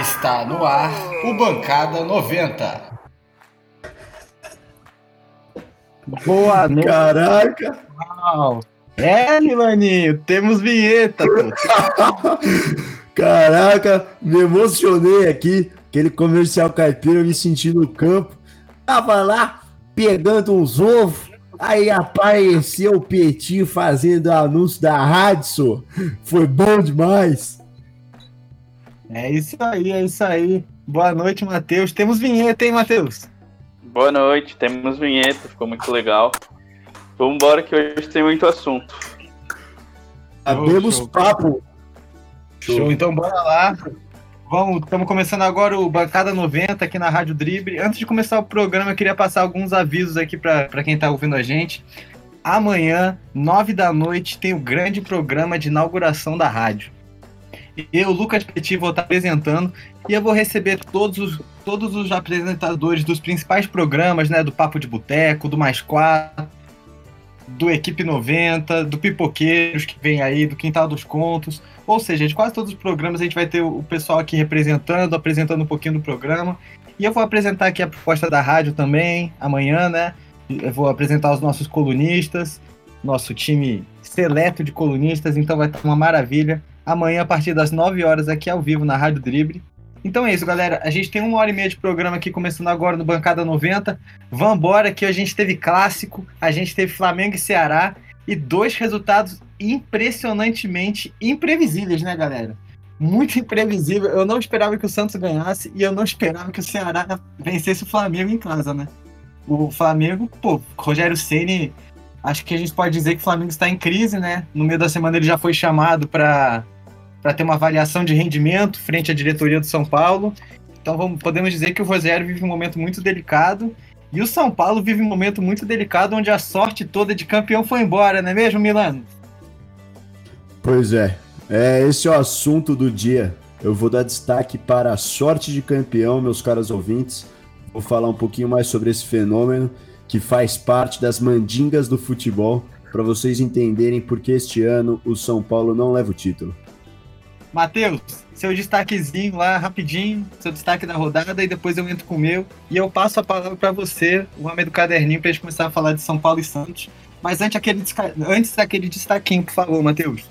Está no ar o Bancada 90. Boa noite. Caraca! É, Milaninho, temos vinheta. Caraca, me emocionei aqui. Aquele comercial caipira, eu me senti no campo. Tava lá pegando uns ovos. Aí apareceu o Petinho fazendo anúncio da rádio. Foi bom demais. É isso aí, é isso aí. Boa noite, Matheus. Temos vinheta, hein, Matheus? Boa noite, temos vinheta, ficou muito legal. Vamos embora que hoje tem muito assunto. Abemos show. papo. Show, então bora lá. Vamos, estamos começando agora o Bancada 90 aqui na Rádio Drible. Antes de começar o programa, eu queria passar alguns avisos aqui para quem está ouvindo a gente. Amanhã, nove da noite, tem o grande programa de inauguração da rádio. Eu, Lucas Petit, vou estar apresentando e eu vou receber todos os, todos os apresentadores dos principais programas, né? Do Papo de Boteco, do Mais Quatro, do Equipe 90, do Pipoqueiros que vem aí, do Quintal dos Contos. Ou seja, de quase todos os programas a gente vai ter o pessoal aqui representando, apresentando um pouquinho do programa. E eu vou apresentar aqui a proposta da rádio também, amanhã, né? Eu vou apresentar os nossos colunistas, nosso time seleto de colunistas, então vai estar uma maravilha. Amanhã, a partir das 9 horas, aqui ao vivo na Rádio Drible. Então é isso, galera. A gente tem uma hora e meia de programa aqui, começando agora no Bancada 90. Vambora, que a gente teve clássico, a gente teve Flamengo e Ceará, e dois resultados impressionantemente imprevisíveis, né, galera? Muito imprevisível. Eu não esperava que o Santos ganhasse e eu não esperava que o Ceará vencesse o Flamengo em casa, né? O Flamengo, pô, Rogério Ceni, acho que a gente pode dizer que o Flamengo está em crise, né? No meio da semana ele já foi chamado para para ter uma avaliação de rendimento frente à diretoria do São Paulo. Então vamos, podemos dizer que o Rogério vive um momento muito delicado e o São Paulo vive um momento muito delicado onde a sorte toda de campeão foi embora, não é mesmo, Milano? Pois é, é esse é o assunto do dia. Eu vou dar destaque para a sorte de campeão, meus caros ouvintes. Vou falar um pouquinho mais sobre esse fenômeno que faz parte das mandingas do futebol, para vocês entenderem por que este ano o São Paulo não leva o título. Matheus, seu destaquezinho lá, rapidinho, seu destaque da rodada, e depois eu entro com o meu. E eu passo a palavra para você, o homem do caderninho, para a gente começar a falar de São Paulo e Santos. Mas antes, aquele, antes daquele destaquinho, por favor, Matheus.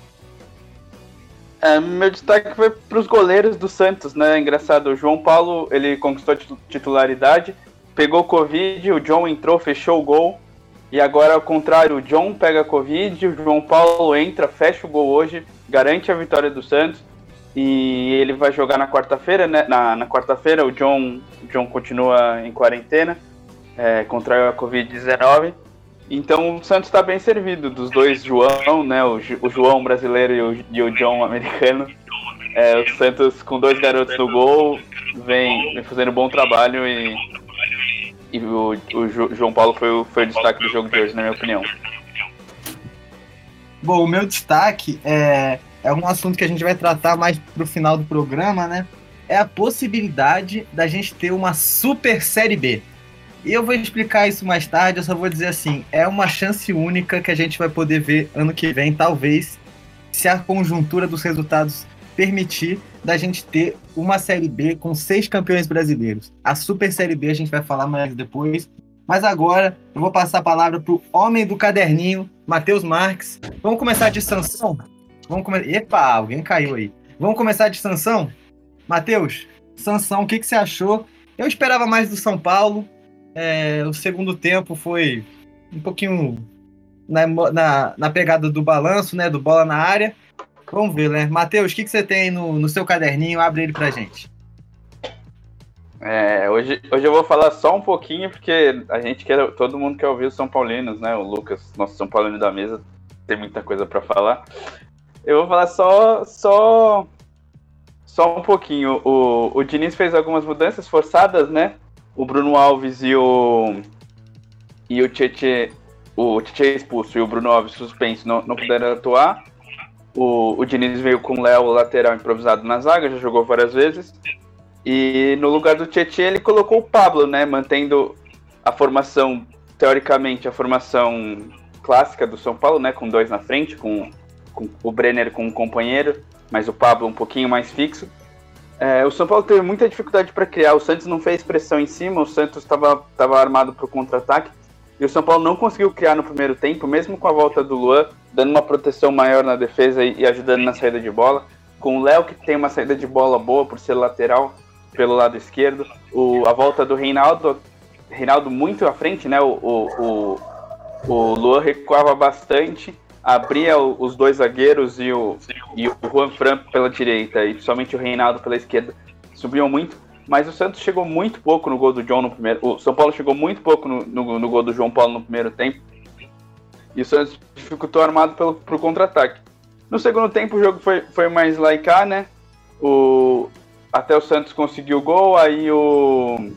É, meu destaque foi para os goleiros do Santos, né? Engraçado, o João Paulo ele conquistou titularidade, pegou Covid, o John entrou, fechou o gol. E agora, ao contrário, o John pega Covid, o João Paulo entra, fecha o gol hoje, garante a vitória do Santos. E ele vai jogar na quarta-feira, né? Na, na quarta-feira, o John, o John continua em quarentena, é, contraiu a Covid-19. Então o Santos está bem servido dos dois João, né? O, o João brasileiro e o, e o John americano. É, o Santos com dois garotos no gol vem, vem fazendo bom trabalho e, e o, o João Paulo foi o, foi o destaque do jogo de hoje, na minha opinião. Bom, o meu destaque é, é um assunto que a gente vai tratar mais pro final do programa, né? É a possibilidade da gente ter uma super série B. E eu vou explicar isso mais tarde, eu só vou dizer assim, é uma chance única que a gente vai poder ver ano que vem, talvez, se a conjuntura dos resultados permitir da gente ter uma série B com seis campeões brasileiros. A super série B a gente vai falar mais depois. Mas agora eu vou passar a palavra pro homem do caderninho, Matheus Marques. Vamos começar de sanção? Vamos come... Epa, alguém caiu aí. Vamos começar de sanção? Matheus, sanção, o que, que você achou? Eu esperava mais do São Paulo. É, o segundo tempo foi um pouquinho na, na, na pegada do balanço, né? Do bola na área. Vamos ver, né? Matheus, o que, que você tem no, no seu caderninho? Abre ele pra gente. É, hoje, hoje eu vou falar só um pouquinho, porque a gente quer. Todo mundo quer ouvir os São Paulinos, né? O Lucas, nosso São Paulino da mesa, tem muita coisa para falar. Eu vou falar só. só. Só um pouquinho. O, o Diniz fez algumas mudanças forçadas, né? O Bruno Alves e o. E o Tietê. O Tietê expulso e o Bruno Alves suspenso não, não puderam atuar. O, o Diniz veio com o Léo lateral improvisado na zaga, já jogou várias vezes. E no lugar do Tietchan ele colocou o Pablo, né? Mantendo a formação, teoricamente, a formação clássica do São Paulo, né? Com dois na frente, com, com o Brenner com um companheiro. mas o Pablo um pouquinho mais fixo. É, o São Paulo teve muita dificuldade para criar. O Santos não fez pressão em cima, o Santos estava armado para o contra-ataque. E o São Paulo não conseguiu criar no primeiro tempo, mesmo com a volta do Luan, dando uma proteção maior na defesa e, e ajudando na saída de bola. Com o Léo, que tem uma saída de bola boa por ser lateral pelo lado esquerdo. O, a volta do Reinaldo, Reinaldo muito à frente, né? O, o, o, o Luan recuava bastante, abria os dois zagueiros e o, e o Juan Fran pela direita, e principalmente o Reinaldo pela esquerda, subiam muito. Mas o Santos chegou muito pouco no gol do John no primeiro. O São Paulo chegou muito pouco no, no, no gol do João Paulo no primeiro tempo. E o Santos dificultou armado pelo, pro contra-ataque. No segundo tempo o jogo foi, foi mais laicar, né? O, até o Santos conseguiu o gol, aí o,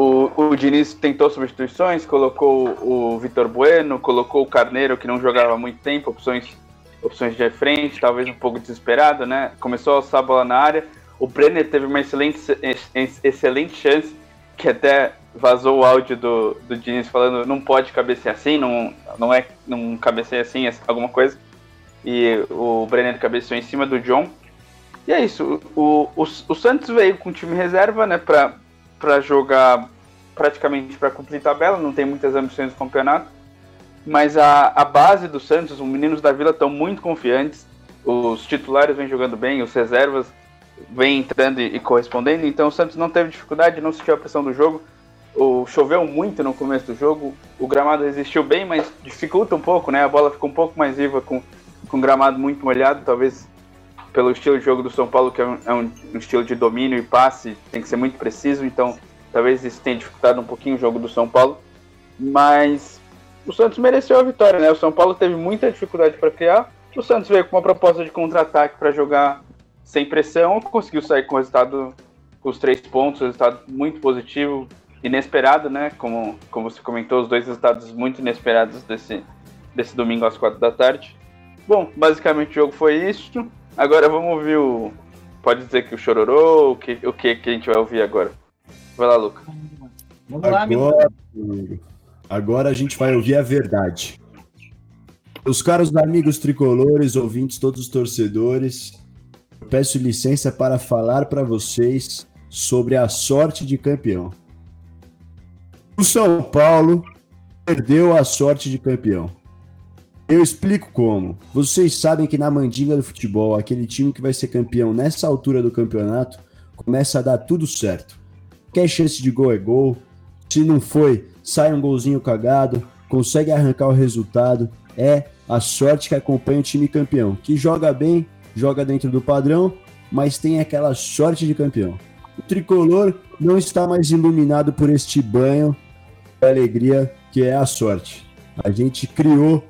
o, o Diniz tentou substituições, colocou o Vitor Bueno, colocou o Carneiro, que não jogava há muito tempo, opções, opções de frente, talvez um pouco desesperado, né? Começou a alçar a bola na área. O Brenner teve uma excelente, excelente chance, que até vazou o áudio do, do Diniz falando não pode cabecear assim, não, não é não cabeceia assim, é alguma coisa. E o Brenner cabeceou em cima do John. E é isso, o, o, o Santos veio com o time reserva, né, pra jogar praticamente para cumprir tabela, não tem muitas ambições do campeonato. Mas a, a base do Santos, os meninos da Vila estão muito confiantes, os titulares vêm jogando bem, os reservas vem entrando e, correspondendo, então o Santos não teve dificuldade, não sentiu a pressão do jogo. O, choveu muito no começo do jogo, o gramado resistiu bem, mas dificulta um pouco, né? A bola fica um pouco mais viva com, com o gramado muito molhado, talvez pelo estilo de jogo do São Paulo, que é um, é um, estilo de domínio e passe, tem que ser muito preciso, então talvez isso tenha dificultado um pouquinho o jogo do São Paulo. Mas o Santos mereceu a vitória, né? O São Paulo teve muita dificuldade para criar, o Santos veio com uma proposta de contra-ataque para jogar sem pressão, conseguiu sair com o resultado com os três pontos, resultado muito positivo, inesperado, né? Como, como você comentou, os dois resultados muito inesperados desse, desse domingo às quatro da tarde. Bom, basicamente o jogo foi isso. Agora vamos ouvir o. Pode dizer que o chororô, o que, o que, que a gente vai ouvir agora? Vai lá, Luca. Vamos lá, agora, agora a gente vai ouvir a verdade. Os caros amigos tricolores, ouvintes, todos os torcedores, peço licença para falar para vocês sobre a sorte de campeão. O São Paulo perdeu a sorte de campeão. Eu explico como. Vocês sabem que na mandinga do futebol, aquele time que vai ser campeão nessa altura do campeonato começa a dar tudo certo. Quer chance de gol é gol. Se não foi, sai um golzinho cagado, consegue arrancar o resultado. É a sorte que acompanha o time campeão, que joga bem, joga dentro do padrão, mas tem aquela sorte de campeão. O tricolor não está mais iluminado por este banho de alegria que é a sorte. A gente criou,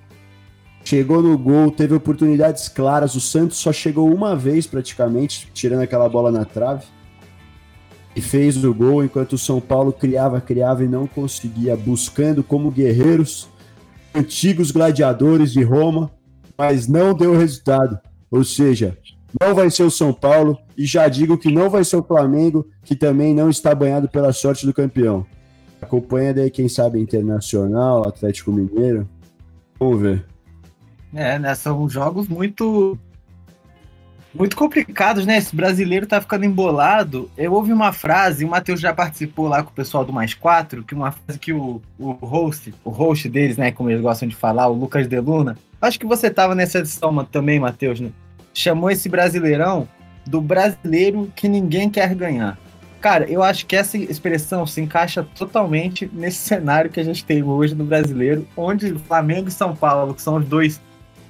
chegou no gol, teve oportunidades claras. O Santos só chegou uma vez praticamente, tirando aquela bola na trave. E fez o gol enquanto o São Paulo criava, criava e não conseguia, buscando como guerreiros, antigos gladiadores de Roma, mas não deu resultado. Ou seja, não vai ser o São Paulo e já digo que não vai ser o Flamengo, que também não está banhado pela sorte do campeão. Acompanha daí, quem sabe, Internacional, Atlético Mineiro. Vamos ver. É, né? São jogos muito. Muito complicados, né? Esse brasileiro tá ficando embolado. Eu ouvi uma frase, o Matheus já participou lá com o pessoal do Mais Quatro, que uma frase que o, o host, o host deles, né? Como eles gostam de falar, o Lucas Deluna, Acho que você estava nessa edição também, Matheus, né? Chamou esse brasileirão do brasileiro que ninguém quer ganhar. Cara, eu acho que essa expressão se encaixa totalmente nesse cenário que a gente tem hoje no brasileiro, onde Flamengo e São Paulo, que são os dois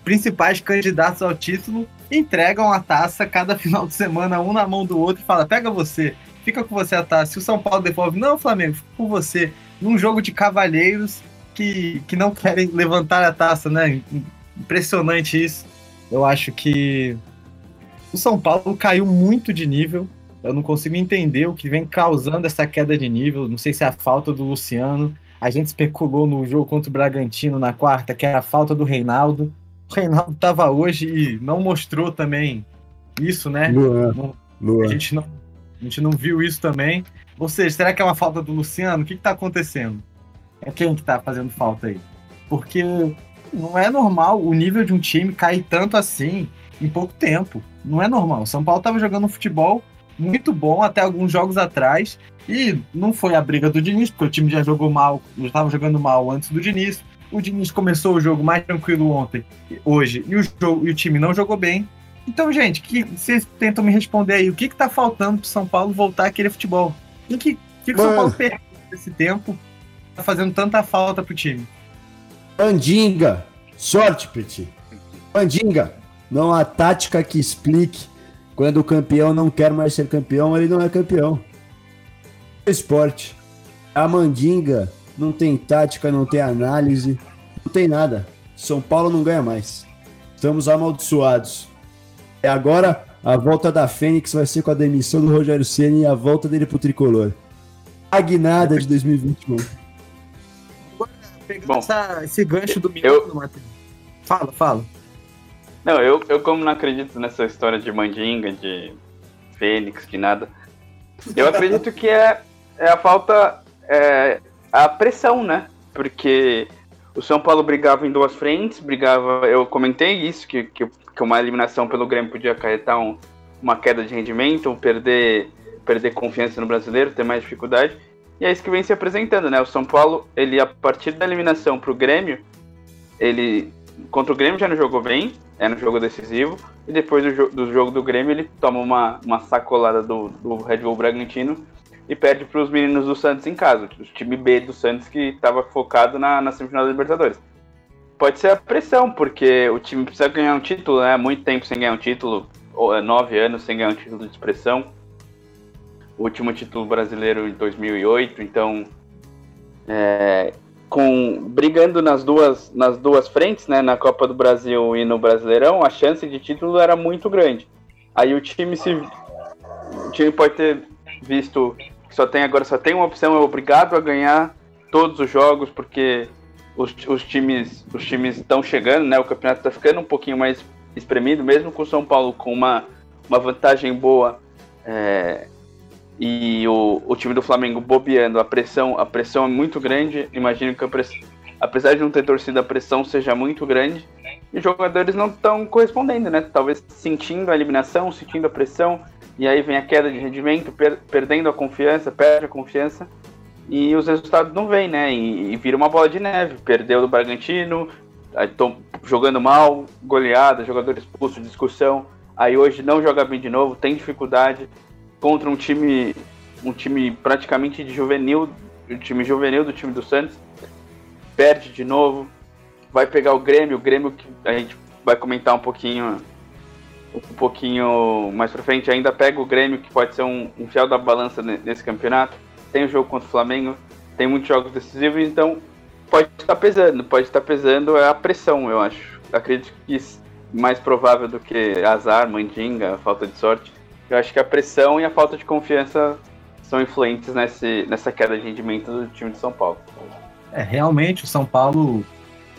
principais candidatos ao título, entregam a taça cada final de semana, um na mão do outro, e fala: pega você, fica com você a taça. Se o São Paulo devolve, não, Flamengo, fica com você. Num jogo de cavalheiros que, que não querem levantar a taça, né? impressionante isso. Eu acho que o São Paulo caiu muito de nível. Eu não consigo entender o que vem causando essa queda de nível. Não sei se é a falta do Luciano. A gente especulou no jogo contra o Bragantino na quarta que era a falta do Reinaldo. O Reinaldo estava hoje e não mostrou também isso, né? Luan, Luan. A, gente não, a gente não viu isso também. Ou seja, será que é uma falta do Luciano? O que está acontecendo? É quem que está fazendo falta aí? Porque não é normal o nível de um time cair tanto assim em pouco tempo. Não é normal. São Paulo estava jogando um futebol muito bom até alguns jogos atrás e não foi a briga do Diniz, porque o time já jogou mal, já estava jogando mal antes do Diniz. O Diniz começou o jogo mais tranquilo ontem, hoje, e o, jogo, e o time não jogou bem. Então, gente, que vocês tentam me responder aí, o que está faltando para São Paulo voltar a querer futebol? O que, que, que o São Paulo perdeu nesse tempo? Tá fazendo tanta falta pro time. Mandinga, sorte, Petit. Mandinga, não há tática que explique quando o campeão não quer mais ser campeão, ele não é campeão. Esporte. A mandinga não tem tática, não tem análise, não tem nada. São Paulo não ganha mais. Estamos amaldiçoados. É agora a volta da Fênix vai ser com a demissão do Rogério Ceni e a volta dele pro tricolor. Aguinada de 2021. Pegando Bom, essa, esse gancho do minuto, Matheus. Fala, fala. Não, eu, eu como não acredito nessa história de mandinga, de fênix, de nada, eu acredito que é, é a falta, é, a pressão, né? Porque o São Paulo brigava em duas frentes, brigava, eu comentei isso, que, que, que uma eliminação pelo Grêmio podia acarretar um, uma queda de rendimento, perder, perder confiança no brasileiro, ter mais dificuldade. E é isso que vem se apresentando, né? O São Paulo, ele a partir da eliminação para o Grêmio, ele contra o Grêmio já não jogou bem, é no jogo decisivo, e depois do, do jogo do Grêmio ele toma uma, uma sacolada do, do Red Bull Bragantino e perde para os meninos do Santos em casa, o time B do Santos que estava focado na, na semifinal da Libertadores. Pode ser a pressão, porque o time precisa ganhar um título, né? Muito tempo sem ganhar um título, é, nove anos sem ganhar um título de expressão. O último título brasileiro em 2008, então é, com brigando nas duas nas duas frentes, né, na Copa do Brasil e no Brasileirão, a chance de título era muito grande. Aí o time se o time pode ter visto que só tem agora só tem uma opção, é obrigado a ganhar todos os jogos porque os, os times os times estão chegando, né? O campeonato está ficando um pouquinho mais espremido, mesmo com o São Paulo com uma, uma vantagem boa é, e o, o time do Flamengo bobeando, a pressão, a pressão é muito grande. Imagino que pressão, apesar de não ter torcida, a pressão seja muito grande. E os jogadores não estão correspondendo, né? Talvez sentindo a eliminação, sentindo a pressão, e aí vem a queda de rendimento, per, perdendo a confiança, perde a confiança, e os resultados não vêm, né? E, e vira uma bola de neve. Perdeu do Bragantino, estão jogando mal, goleada, jogador expulso, discussão. Aí hoje não joga bem de novo, tem dificuldade contra um time um time praticamente de juvenil, o time juvenil do time do Santos. Perde de novo. Vai pegar o Grêmio, o Grêmio que a gente vai comentar um pouquinho um pouquinho mais pra frente, ainda pega o Grêmio, que pode ser um, um fiel da balança nesse campeonato. Tem o jogo contra o Flamengo, tem muitos jogos decisivos, então pode estar pesando, pode estar pesando é a pressão, eu acho. Acredito que mais provável do que azar, mandinga, falta de sorte, eu acho que a pressão e a falta de confiança são influentes nesse, nessa queda de rendimento do time de São Paulo. É, realmente o São Paulo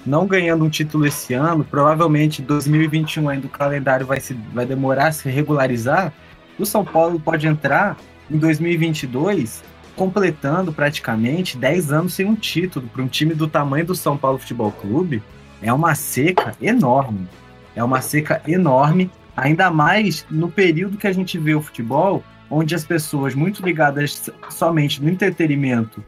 não ganhando um título esse ano, provavelmente 2021 ainda o calendário vai, se, vai demorar a se regularizar. O São Paulo pode entrar em 2022 completando praticamente 10 anos sem um título para um time do tamanho do São Paulo Futebol Clube. É uma seca enorme. É uma seca enorme Ainda mais no período que a gente vê o futebol, onde as pessoas muito ligadas somente no entretenimento,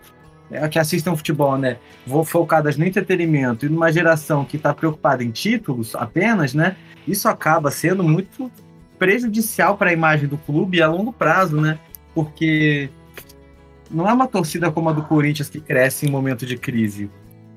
que assistem futebol, né, vão focadas no entretenimento e numa geração que está preocupada em títulos apenas, né, isso acaba sendo muito prejudicial para a imagem do clube a longo prazo, né, porque não é uma torcida como a do Corinthians que cresce em momento de crise.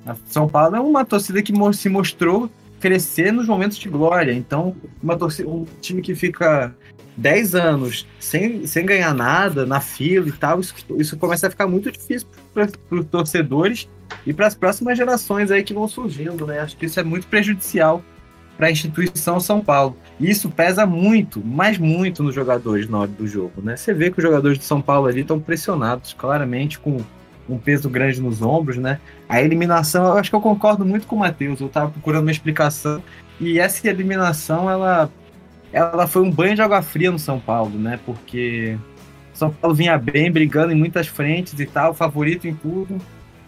A São Paulo é uma torcida que se mostrou crescer nos momentos de glória. Então, uma torcida, um time que fica 10 anos sem, sem ganhar nada na fila e tal, isso, isso começa a ficar muito difícil para os torcedores e para as próximas gerações aí que vão surgindo, né? Acho que isso é muito prejudicial para a instituição São Paulo. E isso pesa muito, mas muito nos jogadores na hora do jogo, né? Você vê que os jogadores de São Paulo ali estão pressionados claramente com um peso grande nos ombros, né? A eliminação, eu acho que eu concordo muito com o Matheus, eu estava procurando uma explicação, e essa eliminação, ela, ela foi um banho de água fria no São Paulo, né? Porque São Paulo vinha bem, brigando em muitas frentes e tal, favorito em tudo,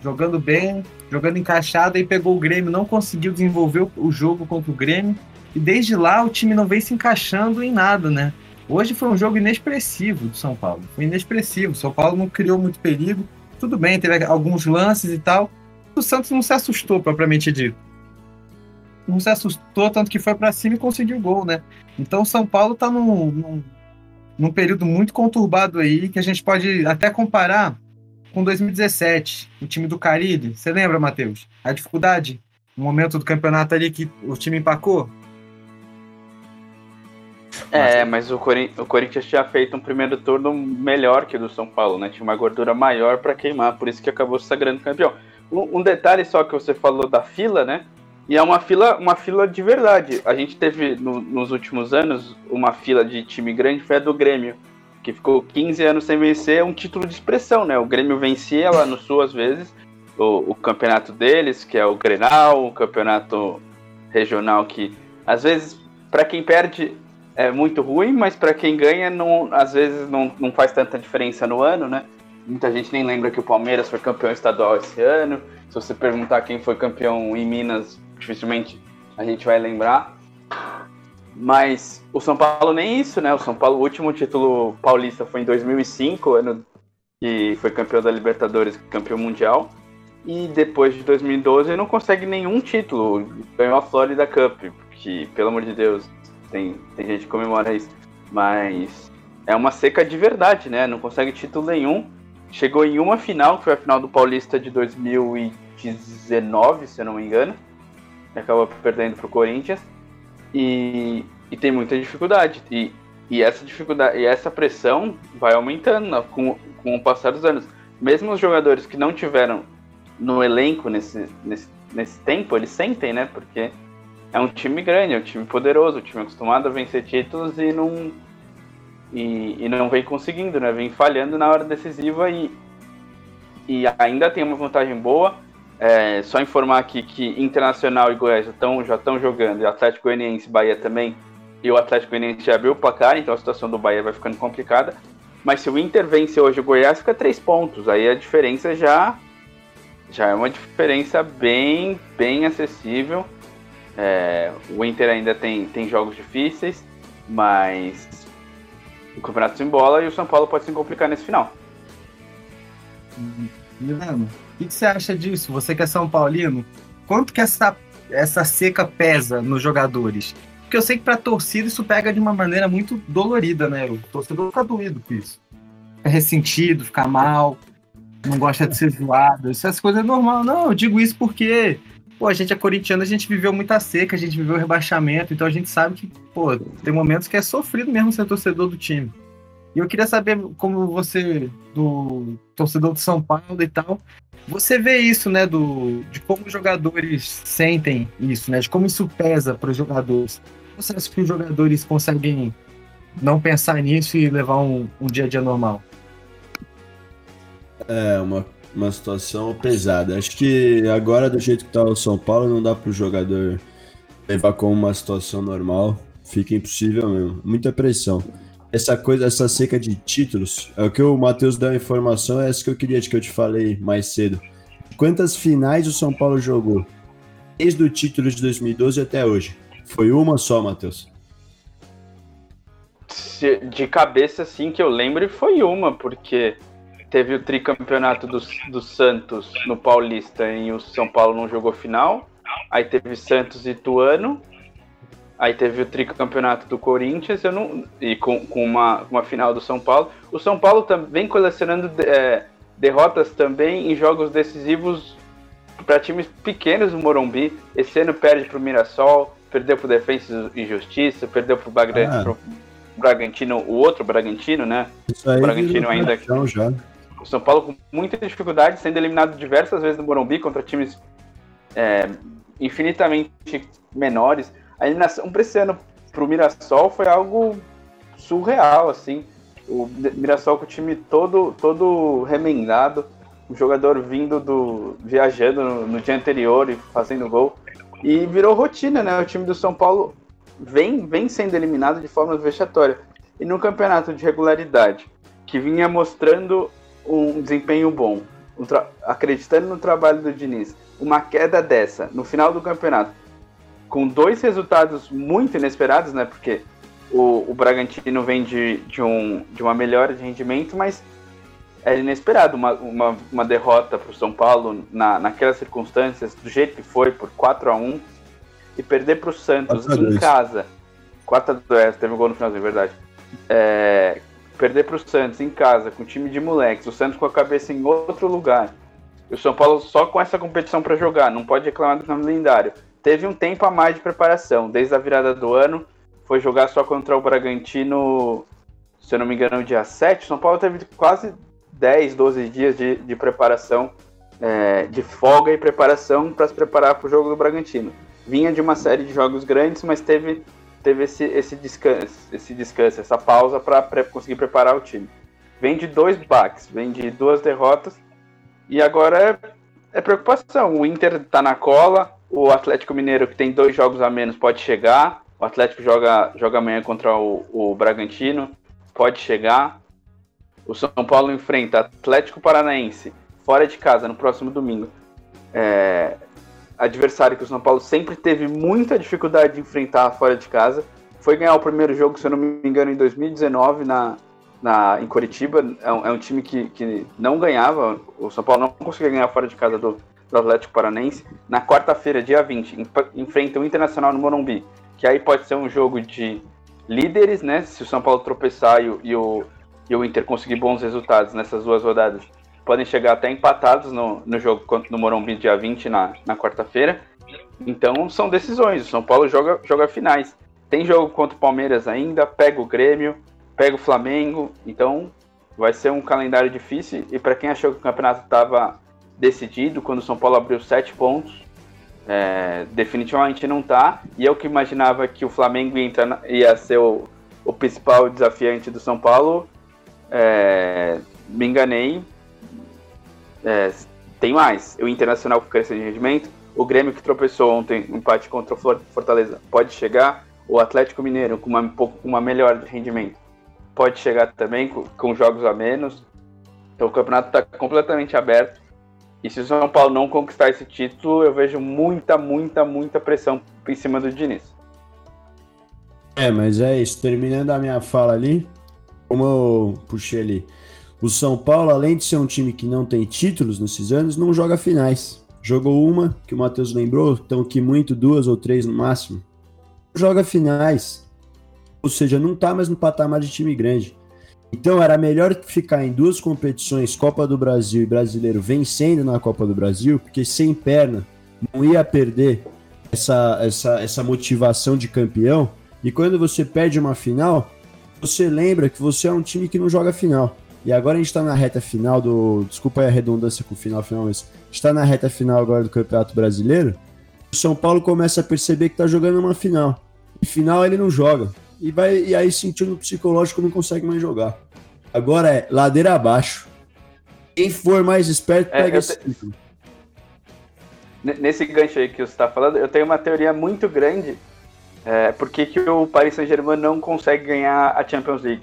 jogando bem, jogando encaixado, e pegou o Grêmio, não conseguiu desenvolver o jogo contra o Grêmio, E desde lá o time não vem se encaixando em nada, né? Hoje foi um jogo inexpressivo do São Paulo. Foi inexpressivo. O São Paulo não criou muito perigo. Tudo bem, teve alguns lances e tal. O Santos não se assustou, propriamente dito. Não se assustou, tanto que foi para cima e conseguiu o gol, né? Então o São Paulo tá num, num, num período muito conturbado aí, que a gente pode até comparar com 2017, o time do Caribe. Você lembra, Matheus? A dificuldade, no momento do campeonato ali que o time empacou? É, mas o, Corin o Corinthians tinha feito um primeiro turno melhor que o do São Paulo, né? Tinha uma gordura maior para queimar, por isso que acabou se sagrando campeão. Um, um, detalhe só que você falou da fila, né? E é uma fila, uma fila de verdade. A gente teve no, nos últimos anos uma fila de time grande, foi a do Grêmio, que ficou 15 anos sem vencer, é um título de expressão, né? O Grêmio vencia lá no Sul às vezes, o, o campeonato deles, que é o Grenal, o campeonato regional que às vezes para quem perde é muito ruim, mas para quem ganha, não, às vezes não, não faz tanta diferença no ano, né? Muita gente nem lembra que o Palmeiras foi campeão estadual esse ano. Se você perguntar quem foi campeão em Minas, dificilmente a gente vai lembrar. Mas o São Paulo nem isso, né? O São Paulo, o último título paulista foi em 2005, ano que foi campeão da Libertadores, campeão mundial. E depois de 2012 não consegue nenhum título. Ganhou a Florida Cup, que, pelo amor de Deus, tem, tem gente que comemora isso. Mas é uma seca de verdade, né? Não consegue título nenhum. Chegou em uma final, que foi a final do Paulista de 2019, se eu não me engano. Acabou perdendo para o Corinthians. E, e tem muita dificuldade. E, e essa dificuldade e essa pressão vai aumentando né, com, com o passar dos anos. Mesmo os jogadores que não tiveram no elenco nesse, nesse, nesse tempo, eles sentem, né? Porque é um time grande, é um time poderoso, um time acostumado a vencer títulos e não e, e não vem conseguindo, né? Vem falhando na hora decisiva e, e ainda tem uma vantagem boa. É, só informar aqui que Internacional e Goiás já estão já jogando, e Atlético Goianiense e Bahia também. E o Atlético Goianiense já abriu o placar, então a situação do Bahia vai ficando complicada. Mas se o Inter vence hoje o Goiás, fica três pontos. Aí a diferença já já é uma diferença bem bem acessível. É, o Inter ainda tem, tem jogos difíceis, mas o campeonato se embola e o São Paulo pode se complicar nesse final. Milano, o que, você acha disso? Você que é São Paulino, quanto que essa, essa seca pesa nos jogadores? Porque eu sei que pra torcida isso pega de uma maneira muito dolorida, né? O torcedor fica doído com isso. Fica ressentido, fica mal, não gosta de ser zoado. Essas coisas é normal. Não, eu digo isso porque pô, a gente é corintiano, a gente viveu muita seca, a gente viveu rebaixamento, então a gente sabe que, pô, tem momentos que é sofrido mesmo ser torcedor do time. E eu queria saber como você, do torcedor de São Paulo e tal, você vê isso, né, do, de como os jogadores sentem isso, né, de como isso pesa para os jogadores. Você acha que os jogadores conseguem não pensar nisso e levar um, um dia a dia normal? É, uma uma situação pesada. Acho que agora, do jeito que tá o São Paulo, não dá pro jogador levar como uma situação normal. Fica impossível mesmo. Muita pressão. Essa coisa, essa seca de títulos, é o que o Matheus deu a informação, é essa que eu queria, que eu te falei mais cedo. Quantas finais o São Paulo jogou? Desde o título de 2012 até hoje. Foi uma só, Matheus? De cabeça, sim, que eu lembro, foi uma, porque teve o tricampeonato do, do Santos no Paulista e o São Paulo não jogou final. Aí teve Santos e Tuano. Aí teve o tricampeonato do Corinthians eu não, e com, com uma, uma final do São Paulo. O São Paulo também colecionando é, derrotas também em jogos decisivos para times pequenos do Morumbi. Esse ano perde para o Mirassol, perdeu para o Defensa e Justiça, perdeu para o ah. Bragantino, o outro Bragantino, né? Isso aí o Bragantino ainda. Já. O São Paulo com muita dificuldade, sendo eliminado diversas vezes no Morumbi contra times é, infinitamente menores. A eliminação para esse ano para o Mirassol foi algo surreal, assim. O Mirassol com o time todo, todo remendado, o jogador vindo do. viajando no, no dia anterior e fazendo gol. E virou rotina, né? O time do São Paulo vem, vem sendo eliminado de forma vexatória. E no campeonato de regularidade, que vinha mostrando um desempenho bom, um acreditando no trabalho do Diniz, uma queda dessa no final do campeonato, com dois resultados muito inesperados, né? Porque o, o Bragantino vem de, de, um, de uma melhora de rendimento, mas é inesperado uma, uma, uma derrota para o São Paulo na, naquelas circunstâncias, do jeito que foi, por 4 a 1 e perder para o Santos em casa. 4 a 2 teve um gol no finalzinho, verdade. É, perder para o Santos em casa, com time de moleques, o Santos com a cabeça em outro lugar. E o São Paulo só com essa competição para jogar, não pode reclamar do nome lendário. Teve um tempo a mais de preparação, desde a virada do ano, foi jogar só contra o Bragantino, se eu não me engano, dia 7. São Paulo teve quase 10, 12 dias de, de preparação, é, de folga e preparação para se preparar para o jogo do Bragantino. Vinha de uma série de jogos grandes, mas teve, teve esse, esse, descanso, esse descanso, essa pausa para pre conseguir preparar o time. Vem de dois baques, vem de duas derrotas e agora é, é preocupação. O Inter está na cola, o Atlético Mineiro, que tem dois jogos a menos, pode chegar. O Atlético joga, joga amanhã contra o, o Bragantino, pode chegar. O São Paulo enfrenta Atlético Paranaense fora de casa no próximo domingo. É, adversário que o São Paulo sempre teve muita dificuldade de enfrentar fora de casa. Foi ganhar o primeiro jogo, se eu não me engano, em 2019 na, na, em Curitiba. É um, é um time que, que não ganhava. O São Paulo não conseguia ganhar fora de casa do, do Atlético Paranaense. Na quarta-feira, dia 20, enfrenta o Internacional no Morumbi. Que aí pode ser um jogo de líderes, né? Se o São Paulo tropeçar e, e o, e o Inter conseguir bons resultados nessas duas rodadas, podem chegar até empatados no, no jogo no Morumbi dia 20 na, na quarta-feira. Então são decisões. O São Paulo joga, joga finais. Tem jogo contra o Palmeiras ainda, pega o Grêmio, pega o Flamengo. Então vai ser um calendário difícil. E para quem achou que o campeonato estava decidido, quando o São Paulo abriu sete pontos, é, definitivamente não está. E eu que imaginava que o Flamengo ia, ia ser o, o principal desafiante do São Paulo, é, me enganei. É, tem mais. O Internacional com crescendo de rendimento. O Grêmio que tropeçou ontem, empate contra o Fortaleza, pode chegar. O Atlético Mineiro com uma, um pouco, uma melhor de rendimento pode chegar também com, com jogos a menos. Então o campeonato está completamente aberto. E se o São Paulo não conquistar esse título, eu vejo muita, muita, muita pressão em cima do Diniz. É, mas é isso. Terminando a minha fala ali, como eu puxei ali, o São Paulo, além de ser um time que não tem títulos nesses anos, não joga finais. Jogou uma, que o Matheus lembrou, então que muito, duas ou três no máximo. Joga finais. Ou seja, não tá mais no patamar de time grande. Então era melhor ficar em duas competições, Copa do Brasil e Brasileiro, vencendo na Copa do Brasil, porque sem perna não ia perder essa, essa, essa motivação de campeão. E quando você perde uma final, você lembra que você é um time que não joga final. E agora a gente está na reta final do. Desculpa a redundância com o final, final, mas está na reta final agora do Campeonato Brasileiro. O São Paulo começa a perceber que está jogando uma final. E final ele não joga. E, vai, e aí, sentindo psicológico, não consegue mais jogar. Agora é ladeira abaixo. Quem for mais esperto, é, pega é, esse te... título. Nesse gancho aí que você está falando, eu tenho uma teoria muito grande é, por que, que o Paris Saint-Germain não consegue ganhar a Champions League.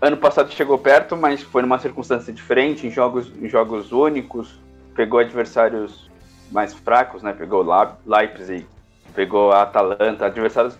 Ano passado chegou perto, mas foi numa circunstância diferente, em jogos, em jogos únicos, pegou adversários mais fracos, né? Pegou Leipzig, pegou a Atalanta, adversários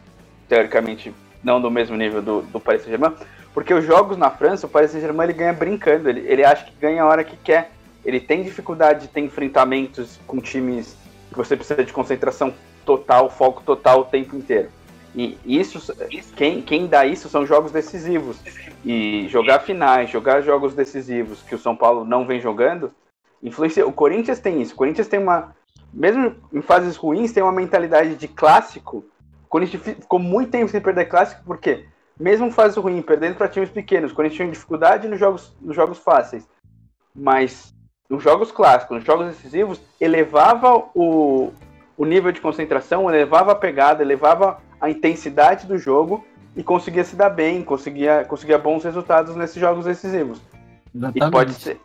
teoricamente não do mesmo nível do, do Paris Saint-Germain, porque os jogos na França, o Paris Saint-Germain ele ganha brincando, ele, ele acha que ganha a hora que quer. Ele tem dificuldade de ter enfrentamentos com times que você precisa de concentração total, foco total o tempo inteiro. E isso, quem, quem dá isso são jogos decisivos. E jogar finais, jogar jogos decisivos que o São Paulo não vem jogando, influencia. O Corinthians tem isso. O Corinthians tem uma. Mesmo em fases ruins, tem uma mentalidade de clássico. Corinthians ficou muito tempo sem perder clássico, porque mesmo fase ruim, perdendo para times pequenos, o Corinthians tinha dificuldade nos jogos, nos jogos fáceis. Mas nos jogos clássicos, nos jogos decisivos, elevava o, o nível de concentração, elevava a pegada, elevava a intensidade do jogo e conseguia se dar bem, conseguia, conseguia bons resultados nesses jogos decisivos. Exatamente. E pode ser,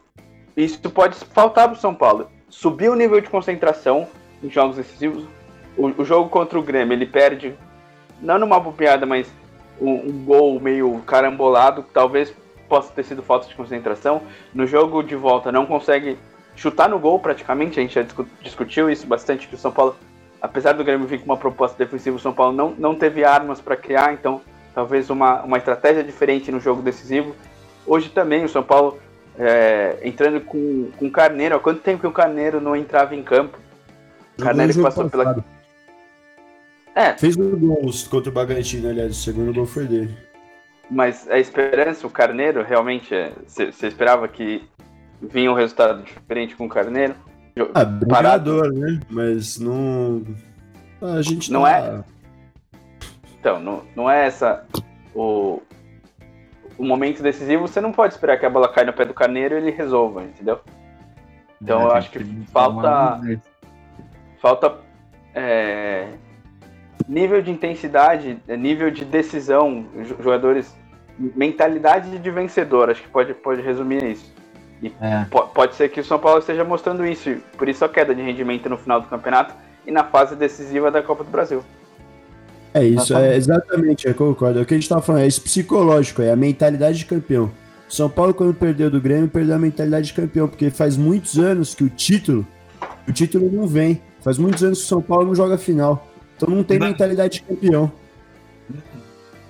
isso pode faltar para o São Paulo. Subir o nível de concentração em jogos decisivos. O, o, jogo contra o Grêmio, ele perde, não numa bobeada, mas um, um gol meio carambolado, talvez possa ter sido falta de concentração. No jogo de volta, não consegue chutar no gol praticamente. A gente já discutiu isso bastante, que o São Paulo apesar do Grêmio vir com uma proposta defensiva, o São Paulo não, não teve armas para criar, então talvez uma, uma estratégia diferente no jogo decisivo. Hoje também o São Paulo é, entrando com, com o Carneiro. Há quanto tempo que o Carneiro não entrava em campo? Jogou Carneiro que passou pela. É, Fez um gol contra o Bragantino, aliás, o segundo gol foi dele. mas a esperança, o Carneiro, realmente, você esperava que vinha um resultado diferente com o Carneiro? Ah, brigador, né? Mas não. A gente Não tá- é? Então, não, não é essa o, o momento decisivo, você não pode esperar que a bola caia no pé do Carneiro e ele resolva, entendeu? Então, eu acho que falta- Falta é, nível de intensidade, é, nível de decisão, jo- jogadores, mentalidade de vencedor, acho que pode, pode resumir isso. É. Po- Pode ser que o São Paulo esteja mostrando isso, e por isso a queda de rendimento no final do campeonato e na fase decisiva da Copa do Brasil. É isso, é exatamente, eu concordo. É o que a gente tava falando, é isso psicológico, é a mentalidade de campeão. São Paulo, quando perdeu do Grêmio, perdeu a mentalidade de campeão, porque faz muitos anos que o título, o título não vem. Faz muitos anos que o São Paulo não joga final. Então não tem mentalidade de campeão.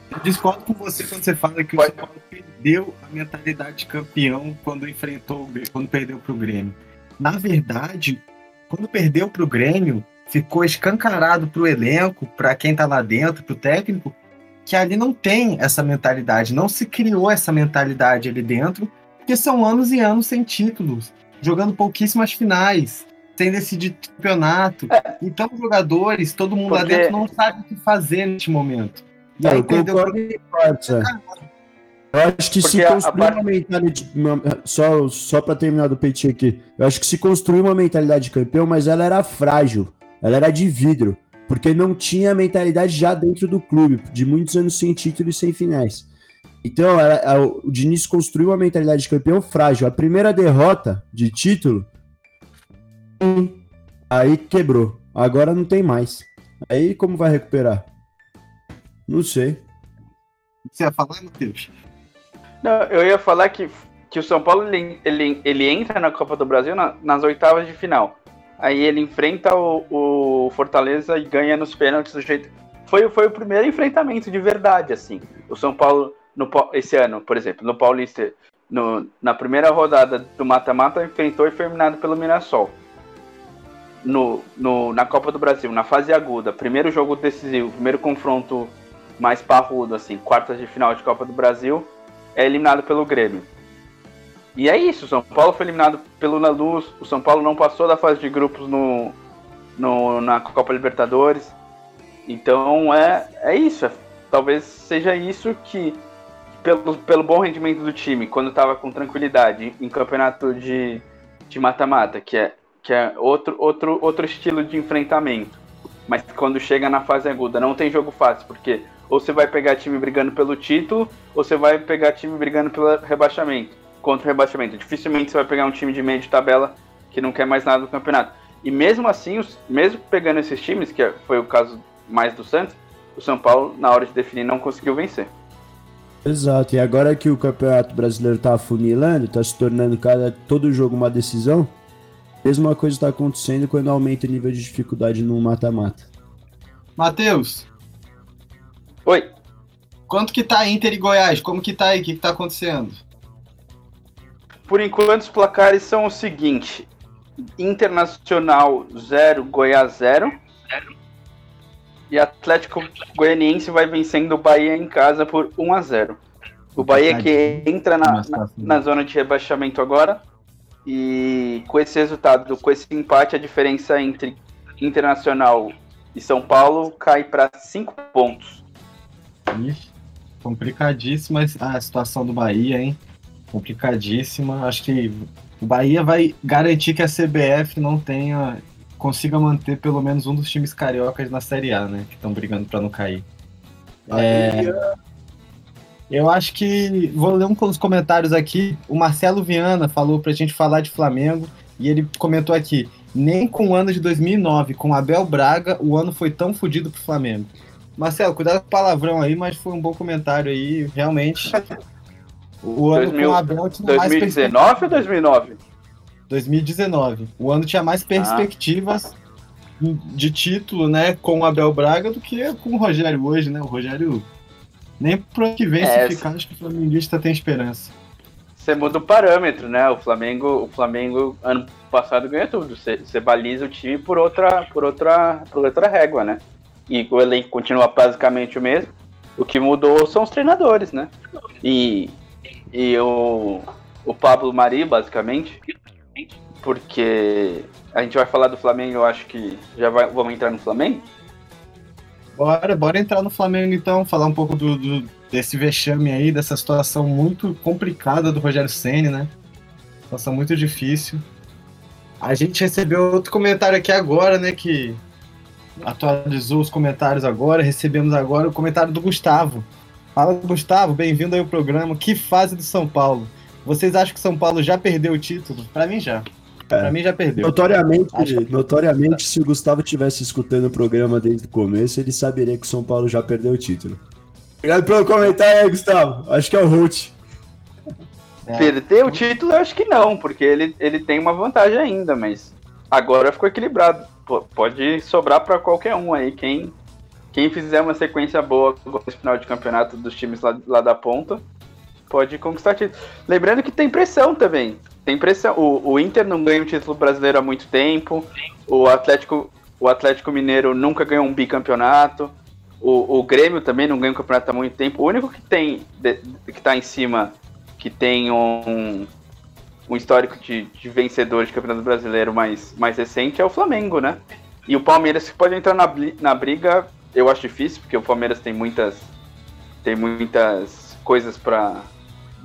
Eu discordo com você quando você fala que o. São Paulo perdeu a mentalidade de campeão quando enfrentou o Grêmio, quando perdeu pro Grêmio. Na verdade, quando perdeu pro Grêmio, ficou escancarado pro elenco, para quem tá lá dentro, pro técnico, que ali não tem essa mentalidade, não se criou essa mentalidade ali dentro, porque são anos e anos sem títulos, jogando pouquíssimas finais, sem decidir campeonato. Então, os jogadores, todo mundo lá Porque- dentro não sabe o que fazer neste momento. E Não, aí eu concordo em é. Eu acho que se Porque a- a construir parte- uma mentalidade. uma- só só para terminar do Petit aqui. Eu acho que se construiu uma mentalidade de campeão, mas ela era frágil. Ela era de vidro. Porque não tinha mentalidade já dentro do clube, de muitos anos sem título e sem finais. Então, ela- a- o Diniz construiu uma mentalidade de campeão frágil. A primeira derrota de título, aí quebrou. Agora não tem mais. Aí como vai recuperar? Não sei. Você ia falar, Matheus? Não, eu ia falar que, que o São Paulo ele, ele, ele entra na Copa do Brasil na- nas oitavas de final. Aí ele enfrenta o, o Fortaleza e ganha nos pênaltis do jeito. Foi, foi o primeiro enfrentamento de verdade, assim. O São Paulo, no, esse ano, por exemplo, no Paulista, no, na primeira rodada do mata-mata, enfrentou e foi eliminado pelo Mirassol. No, no, na Copa do Brasil, na fase aguda, primeiro jogo decisivo, primeiro confronto mais parrudo, assim, quartas de final de Copa do Brasil, é eliminado pelo Grêmio. E é isso, o São Paulo foi eliminado pelo Na Luz, o São Paulo não passou da fase de grupos no, no, na Copa Libertadores. Então é, é isso, é- talvez seja isso que, pelo, pelo bom rendimento do time, quando estava com tranquilidade em campeonato de mata-mata, que é, que é outro, outro, outro estilo de enfrentamento. Mas quando chega na fase aguda, não tem jogo fácil, porque ou você vai pegar time brigando pelo título, ou você vai pegar time brigando pelo rebaixamento, contra o rebaixamento. Dificilmente você vai pegar um time de meio de tabela que não quer mais nada do campeonato. E mesmo assim, os- mesmo pegando esses times, que foi o caso mais do Santos, o São Paulo, na hora de definir, não conseguiu vencer. Exato, e agora que o Campeonato Brasileiro tá afunilando, tá se tornando cada todo jogo uma decisão, mesma coisa tá acontecendo quando aumenta o nível de dificuldade no mata-mata. Matheus, Oi, quanto que tá Inter e Goiás? Como que tá aí? O que, que tá acontecendo? Por enquanto, os placares são o seguinte: Internacional 0, Goiás 0. E Atlético Goianiense vai vencendo o Bahia em casa por 1 a 0. O Bahia que entra na, na, na zona de rebaixamento agora. E com esse resultado, com esse empate, a diferença entre Internacional e São Paulo cai para 5 pontos. Ixi, complicadíssima a situação do Bahia, hein? Complicadíssima. Acho que o Bahia vai garantir que a CBF não tenha. consiga manter pelo menos um dos times cariocas na Série A, né? Que estão brigando para não cair. É, eu acho que. Vou ler um dos comentários aqui. O Marcelo Viana falou pra gente falar de Flamengo. E ele comentou aqui: nem com o ano de 2009, com Abel Braga, o ano foi tão fodido pro Flamengo. Marcelo, cuidado com o palavrão aí, mas foi um bom comentário aí, realmente. O ano 2000 com o Abel tinha mais 2019 ou 2009? 2019. O ano tinha mais perspectivas de título, né, com o Abel Braga do que com o Rogério hoje, né? O Rogério nem pro ano que vem é, se ficar, acho que o Flamenguista tem esperança. Você muda o parâmetro, né? O Flamengo, o Flamengo ano passado ganha tudo. Você, você baliza o time por outra, por outra, por outra régua, né? E o elenco continua basicamente o mesmo. O que mudou são os treinadores, né? E, e o, o Pablo Mari, basicamente, porque a gente vai falar do Flamengo, eu acho que já vai, vamos entrar no Flamengo. Bora, bora entrar no Flamengo então, falar um pouco do, do desse vexame aí, dessa situação muito complicada do Rogério Ceni, né? Situação muito difícil. A gente recebeu outro comentário aqui agora, né? Que atualizou os comentários agora. Recebemos agora o comentário do Gustavo. Fala, Gustavo, bem-vindo aí ao programa. Que fase do São Paulo? Vocês acham que São Paulo já perdeu o título? Para mim já. É. Pra mim já perdeu. Notoriamente, Acho... notoriamente, se o Gustavo estivesse escutando o programa desde o começo, ele saberia que o São Paulo já perdeu o título. Obrigado pelo comentário aí, Gustavo. Acho que é o Holt. É. Perder o título, eu acho que não, porque ele, ele tem uma vantagem ainda, mas agora ficou equilibrado. Pô, pode sobrar para qualquer um aí. Quem, quem fizer uma sequência boa no final de campeonato dos times lá, lá da ponta, pode conquistar título. Lembrando que tem pressão também tem pressão. O, o Inter não ganha o título brasileiro há muito tempo. O Atlético, o Atlético Mineiro nunca ganhou um bicampeonato. O, o Grêmio também não ganha um campeonato há muito tempo. O único que tem de, que tá em cima, que tem um, um histórico de, de vencedor de campeonato brasileiro mais, mais recente é o Flamengo, né? E o Palmeiras pode entrar na, na briga, eu acho difícil, porque o Palmeiras tem muitas tem muitas coisas para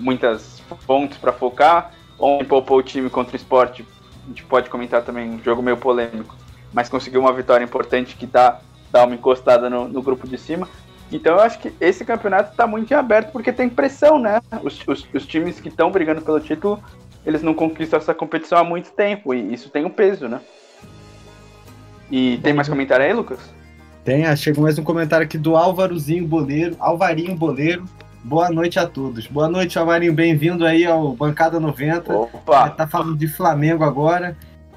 muitas pontos para focar ontem poupou o time contra o esporte. A gente pode comentar também, um jogo meio polêmico, mas conseguiu uma vitória importante que dá, dá uma encostada no, no grupo de cima. Então eu acho que esse campeonato está muito aberto porque tem pressão, né? Os, os, os times que estão brigando pelo título, eles não conquistam essa competição há muito tempo e isso tem um peso, né? E tem mais comentário aí, Lucas? Tem, ah, chegou mais um comentário aqui do Álvarozinho Boleiro, Alvarinho Boleiro. Boa noite a todos. Boa noite, Alvarinho. Bem-vindo aí ao Bancada 90. Opa! Tá falando de Flamengo agora.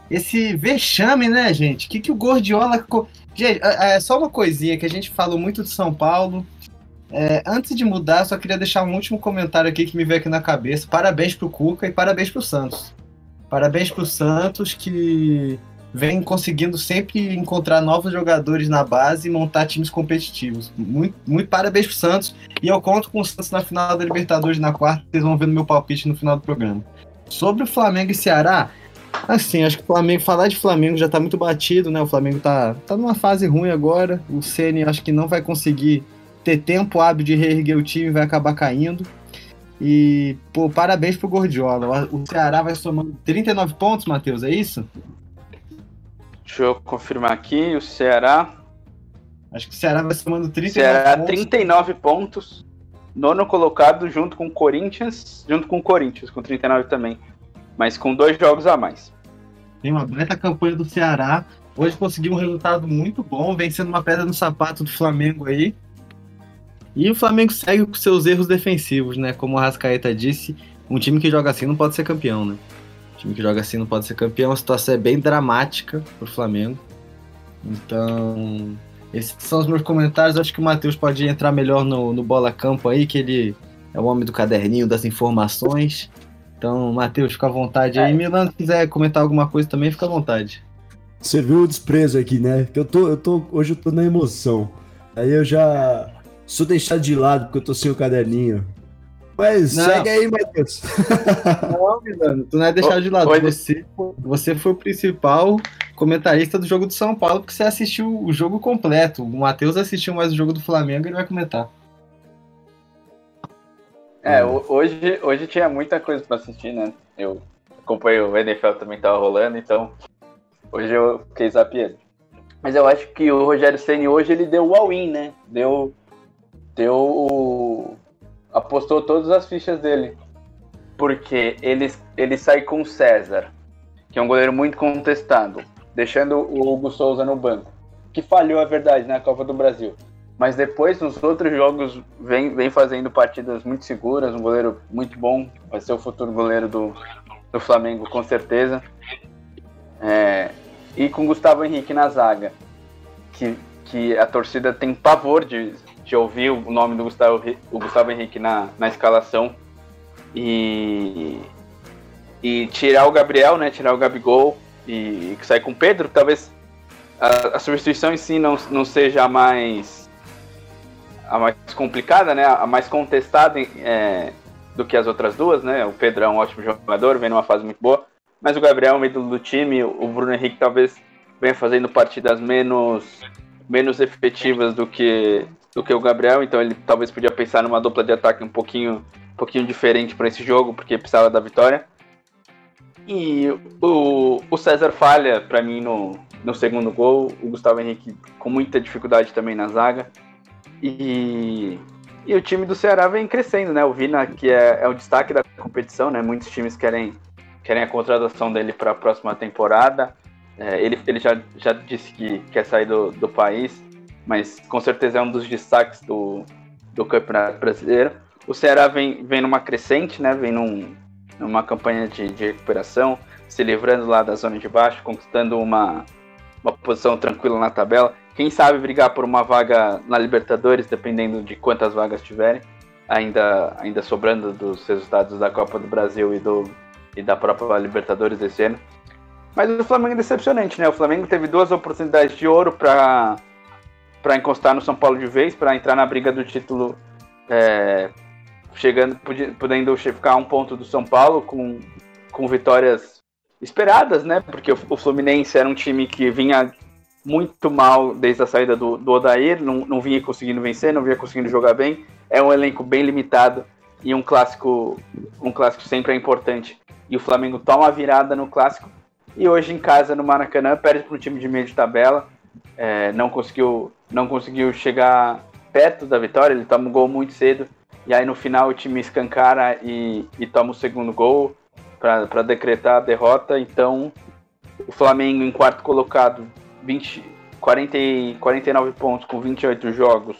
Esse vexame, né, gente? O que, que o Gordiola. Gente, é, é só uma coisinha que a gente falou muito de São Paulo. É, antes de mudar, só queria deixar um último comentário aqui que me veio aqui na cabeça. Parabéns pro Cuca e parabéns pro Santos. Parabéns pro Santos que vem conseguindo sempre encontrar novos jogadores na base e montar times competitivos. Muito, muito parabéns pro Santos. E eu conto com o Santos na final da Libertadores na quarta. Vocês vão ver no meu palpite no final do programa. Sobre o Flamengo e Ceará, assim, acho que o Flamengo, falar de Flamengo já tá muito batido, né? O Flamengo tá, tá numa fase ruim agora. O Ceni acho que não vai conseguir ter tempo hábil de reerguer o time, vai acabar caindo. E, pô, parabéns pro Gordiola. O Ceará vai somando 39 pontos, Matheus, é isso? Deixa eu confirmar aqui. O Ceará. Acho que o Ceará vai somando 39 Ceará, pontos. 39 pontos. Nono colocado junto com o Corinthians. Junto com o Corinthians, com 39 também. Mas com dois jogos a mais. Tem uma baita campanha do Ceará. Hoje conseguiu um resultado muito bom, vencendo uma pedra no sapato do Flamengo aí. E o Flamengo segue com seus erros defensivos, né? Como o Rascaeta disse, um time que joga assim não pode ser campeão, né? Time que joga assim não pode ser campeão. A situação é bem dramática pro Flamengo. Então, esses são os meus comentários. Acho que o Matheus pode entrar melhor no, no Bola Campo aí, que ele é o homem do caderninho das informações. Então, Matheus, fica à vontade aí. É. Milan, se quiser comentar alguma coisa também, fica à vontade. Você viu o desprezo aqui, né? Que eu tô, eu tô, hoje eu tô na emoção. Aí eu já sou deixado de lado porque eu tô sem o caderninho. Mas não. segue aí, Matheus. Não, Milano, tu não é deixar de lado. Você, você foi o principal comentarista do jogo do São Paulo, porque você assistiu o jogo completo. O Matheus assistiu mais o jogo do Flamengo e ele vai comentar. É, hoje, hoje tinha muita coisa para assistir, né? Eu acompanhei o NFL também tava rolando, então hoje eu fiquei zapiando. Mas eu acho que o Rogério Ceni hoje ele deu o all-in, né? Deu, deu o, apostou todas as fichas dele. Porque ele, ele sai com o César, que é um goleiro muito contestado, deixando o Hugo Souza no banco. Que falhou, é verdade, na Copa do Brasil. Mas depois, nos outros jogos, vem, vem fazendo partidas muito seguras, um goleiro muito bom. Vai ser o futuro goleiro do, do Flamengo, com certeza. É, e com Gustavo Henrique na zaga, que, que a torcida tem pavor de, de ouvir o nome do Gustavo, o Gustavo Henrique na, na escalação. E, e tirar o Gabriel, né, tirar o Gabigol e, e sair com o Pedro, talvez a, a, substituição em si não, não seja a mais a mais complicada, né, a mais contestada é, do que as outras duas, né, o Pedro é um ótimo jogador, vem numa fase muito boa, mas o Gabriel é um ídolo do time, o Bruno Henrique talvez venha fazendo partidas menos menos efetivas do que do que o Gabriel, então ele talvez podia pensar numa dupla de ataque um pouquinho um pouquinho diferente para esse jogo, porque precisava da vitória. E o, o César falha para mim no, no segundo gol, o Gustavo Henrique com muita dificuldade também na zaga. E, e o time do Ceará vem crescendo, né? O Vina, que é, é o destaque da competição, né? Muitos times querem, querem a contratação dele para a próxima temporada. É, ele ele já, já disse que quer sair do, do país, mas com certeza é um dos destaques do, do Campeonato Brasileiro. O Ceará vem, vem numa crescente, né? Vem num, numa campanha de, de recuperação, se livrando lá da zona de baixo, conquistando uma, uma posição tranquila na tabela. Quem sabe brigar por uma vaga na Libertadores, dependendo de quantas vagas tiverem, ainda, ainda sobrando dos resultados da Copa do Brasil e, do, e da própria Libertadores desse ano. Mas o Flamengo é decepcionante, né? O Flamengo teve duas oportunidades de ouro para para encostar no São Paulo de vez, para entrar na briga do título é, chegando, podendo ficar um ponto do São Paulo com, com vitórias esperadas, né? Porque o, o Fluminense era um time que vinha muito mal desde a saída do, do Odair, não, não vinha conseguindo vencer, não vinha conseguindo jogar bem. É um elenco bem limitado e um clássico, um clássico sempre é importante. E o Flamengo toma a virada no clássico e hoje em casa no Maracanã perde para um time de meio de tabela, é, não conseguiu, não conseguiu chegar perto da vitória, ele toma um gol muito cedo e aí no final o time escancara e, e toma o segundo gol para decretar a derrota. Então o Flamengo em quarto colocado, 20, 40, 49 pontos com 28 jogos,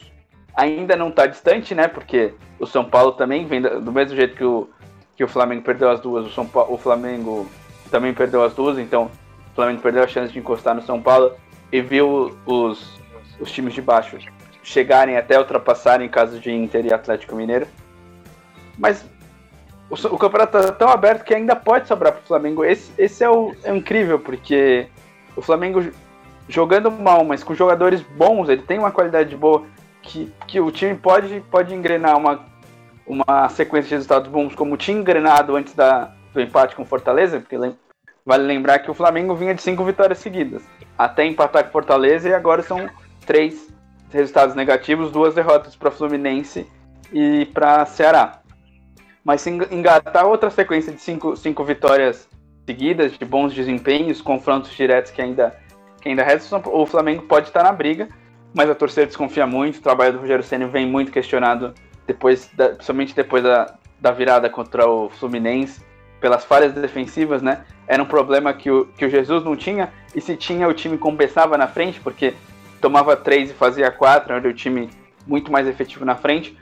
ainda não está distante, né? Porque o São Paulo também vem do mesmo jeito que o, que o Flamengo perdeu as duas, o, São o Flamengo também perdeu as duas, então o Flamengo perdeu a chance de encostar no São Paulo e viu os, os times de baixo chegarem até ultrapassarem em caso de Inter e Atlético Mineiro. Mas o, o campeonato está tão aberto que ainda pode sobrar para o Flamengo. Esse, esse é, o, é incrível, porque o Flamengo jogando mal, mas com jogadores bons, ele tem uma qualidade boa que, que o time pode, pode engrenar uma, uma sequência de resultados bons, como tinha engrenado antes da, do empate com Fortaleza, porque vale lembrar que o Flamengo vinha de cinco vitórias seguidas, até empatar com Fortaleza e agora são três resultados negativos, duas derrotas para Fluminense e para Ceará. Mas se engatar outra sequência de cinco, cinco vitórias seguidas, de bons desempenhos, confrontos diretos que ainda, que ainda restam, o Flamengo pode estar na briga, mas a torcida desconfia muito, o trabalho do Rogério Senna vem muito questionado, depois da, principalmente depois da, da virada contra o Fluminense, pelas falhas defensivas, né? Era um problema que o, que o Jesus não tinha, e se tinha, o time compensava na frente, porque tomava três e fazia quatro, era o time muito mais efetivo na frente.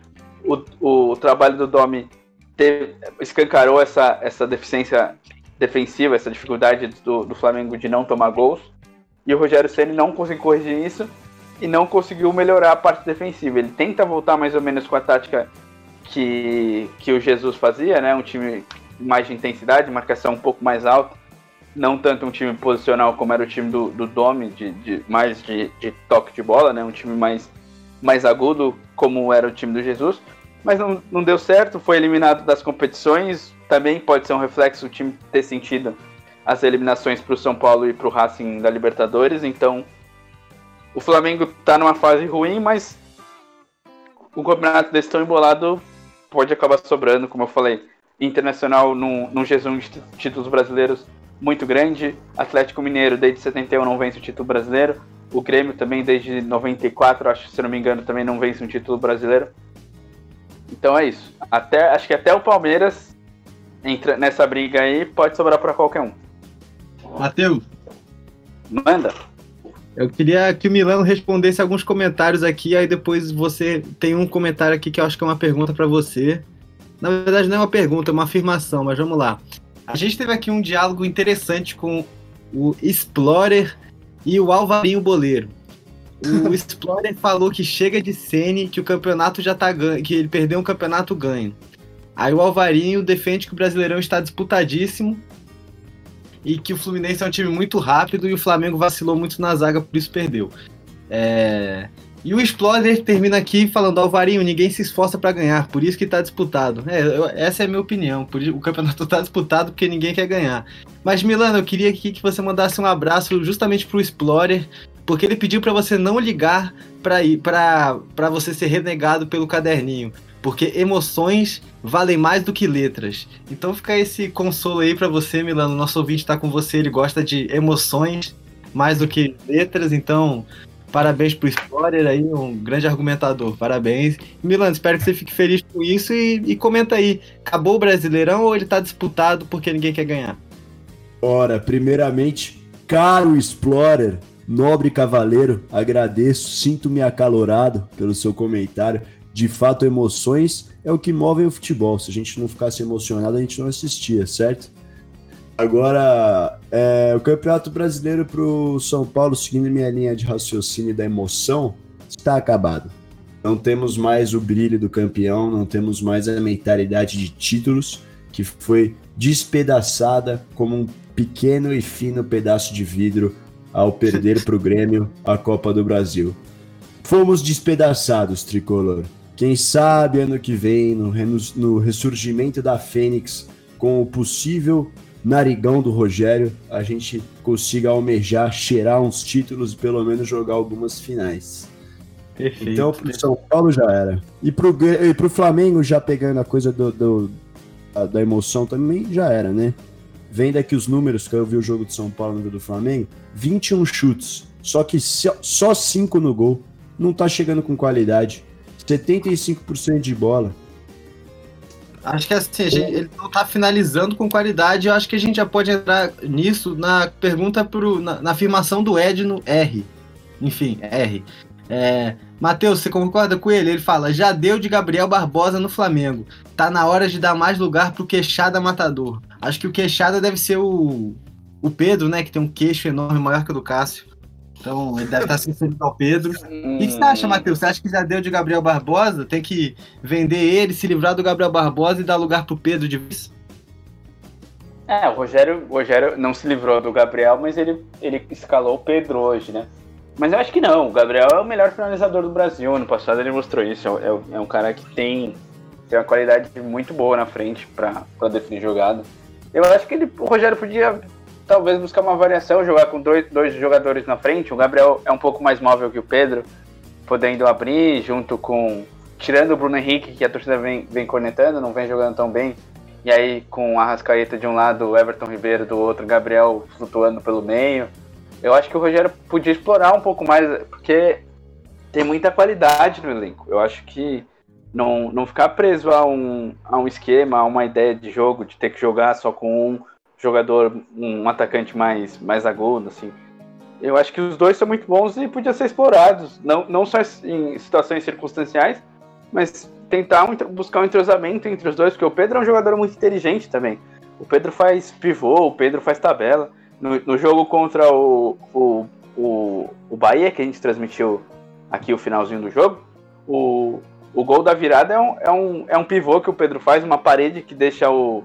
O, o trabalho do Domi teve, escancarou essa, essa deficiência defensiva, essa dificuldade do, do Flamengo de não tomar gols. E o Rogério Ceni não conseguiu corrigir isso e não conseguiu melhorar a parte defensiva. Ele tenta voltar mais ou menos com a tática que, que o Jesus fazia, né? Um time mais de intensidade, marcação um pouco mais alta não tanto um time posicional como era o time do, do Domi, de, de mais de, de, toque de bola, né? Um time mais, mais agudo, como era o time do Jesus. Mas não, não deu certo, foi eliminado das competições. Também pode ser um reflexo o time ter sentido as eliminações para o São Paulo e para o Racing da Libertadores. Então, o Flamengo está numa fase ruim, mas o campeonato desse tão embolado pode acabar sobrando, como eu falei. Internacional num, num jejum de títulos brasileiros muito grande. Atlético Mineiro, desde 71, não vence o título brasileiro. O Grêmio também, desde 94, acho, se não me engano, também não vence um título brasileiro. Então é isso. Até, acho que até o Palmeiras entra nessa briga aí, pode sobrar para qualquer um. Matheus. Manda. Eu queria que o Milano respondesse alguns comentários aqui, aí depois você tem um comentário aqui que eu acho que é uma pergunta para você. Na verdade, não é uma pergunta, é uma afirmação, mas vamos lá. A gente teve aqui um diálogo interessante com o Explorer e o Alvarinho Boleiro. O Explorer falou que chega de Sene, que o campeonato já tá ganho, que ele perdeu um campeonato ganho. Aí o Alvarinho defende que o Brasileirão está disputadíssimo e que o Fluminense é um time muito rápido e o Flamengo vacilou muito na zaga, por isso perdeu. É... E o Explorer termina aqui falando, Alvarinho, ninguém se esforça para ganhar, por isso que tá disputado. É, eu, essa é a minha opinião, por, o campeonato tá disputado porque ninguém quer ganhar. Mas, Milano, eu queria aqui que você mandasse um abraço justamente pro Explorer, porque ele pediu para você não ligar para você ser renegado pelo caderninho, porque emoções valem mais do que letras. Então fica esse consolo aí para você, Milano. Nosso ouvinte tá com você, ele gosta de emoções mais do que letras, então Parabéns pro Explorer aí, um grande argumentador. Parabéns. Milan, espero que você fique feliz com isso e, e, comenta aí. Acabou o Brasileirão ou ele tá disputado porque ninguém quer ganhar? Ora, primeiramente, caro Explorer, nobre cavaleiro, agradeço, sinto-me acalorado pelo seu comentário. De fato, emoções é o que move o futebol. Se a gente não ficasse emocionado, a gente não assistia, certo? Agora, é, o Campeonato Brasileiro para o São Paulo, seguindo minha linha de raciocínio da emoção, está acabado. Não temos mais o brilho do campeão, não temos mais a mentalidade de títulos que foi despedaçada como um pequeno e fino pedaço de vidro ao perder para o Grêmio a Copa do Brasil. Fomos despedaçados, tricolor. Quem sabe ano que vem, no, no ressurgimento da Fênix, com o possível narigão do Rogério, a gente consiga almejar, cheirar uns títulos e pelo menos jogar algumas finais. Perfeito. Então, pro São Paulo já era. E pro, e pro Flamengo, já pegando a coisa do, do a, da emoção também, já era, né? Vendo aqui os números, que eu vi o jogo de São Paulo no do Flamengo, 21 chutes, só que só 5 no gol. Não tá chegando com qualidade. 75% de bola. Acho que assim, gente, ele não tá finalizando com qualidade. Eu acho que a gente já pode entrar nisso na pergunta pro, na, na afirmação do Ed no R. Enfim, R. É, Matheus, você concorda com ele? Ele fala: já deu de Gabriel Barbosa no Flamengo. Tá na hora de dar mais lugar pro Queixada Matador. Acho que o Queixada deve ser o, o Pedro, né? Que tem um queixo enorme, maior que o do Cássio. Então, ele deve estar se referindo ao Pedro. Hum. O que você acha, Matheus? Você acha que já deu de Gabriel Barbosa? Tem que vender ele, se livrar do Gabriel Barbosa e dar lugar pro Pedro de vez? É, o Rogério, o Rogério não se livrou do Gabriel, mas ele, ele escalou o Pedro hoje, né? Mas eu acho que não. O Gabriel é o melhor finalizador do Brasil. Ano passado ele mostrou isso. É, é um cara que tem, tem uma qualidade muito boa na frente para definir jogada. Eu acho que ele, o Rogério podia talvez buscar uma variação, jogar com dois, dois jogadores na frente. O Gabriel é um pouco mais móvel que o Pedro, podendo abrir junto com. Tirando o Bruno Henrique, que a torcida vem, vem cornetando, não vem jogando tão bem. E aí com a Rascaeta de um lado, Everton Ribeiro do outro, Gabriel flutuando pelo meio. Eu acho que o Rogério podia explorar um pouco mais, porque tem muita qualidade no elenco. Eu acho que não, não ficar preso a um, a um esquema, a uma ideia de jogo, de ter que jogar só com um jogador, um atacante mais, mais agudo, assim. Eu acho que os dois são muito bons e podiam ser explorados, não, não só em situações circunstanciais, mas tentar um, buscar um entrosamento entre os dois, porque o Pedro é um jogador muito inteligente também. O Pedro faz pivô, o Pedro faz tabela. No, no jogo contra o, o, o, o Bahia, que a gente transmitiu aqui o finalzinho do jogo, o, o gol da virada é um, é, um, é um pivô que o Pedro faz, uma parede que deixa o,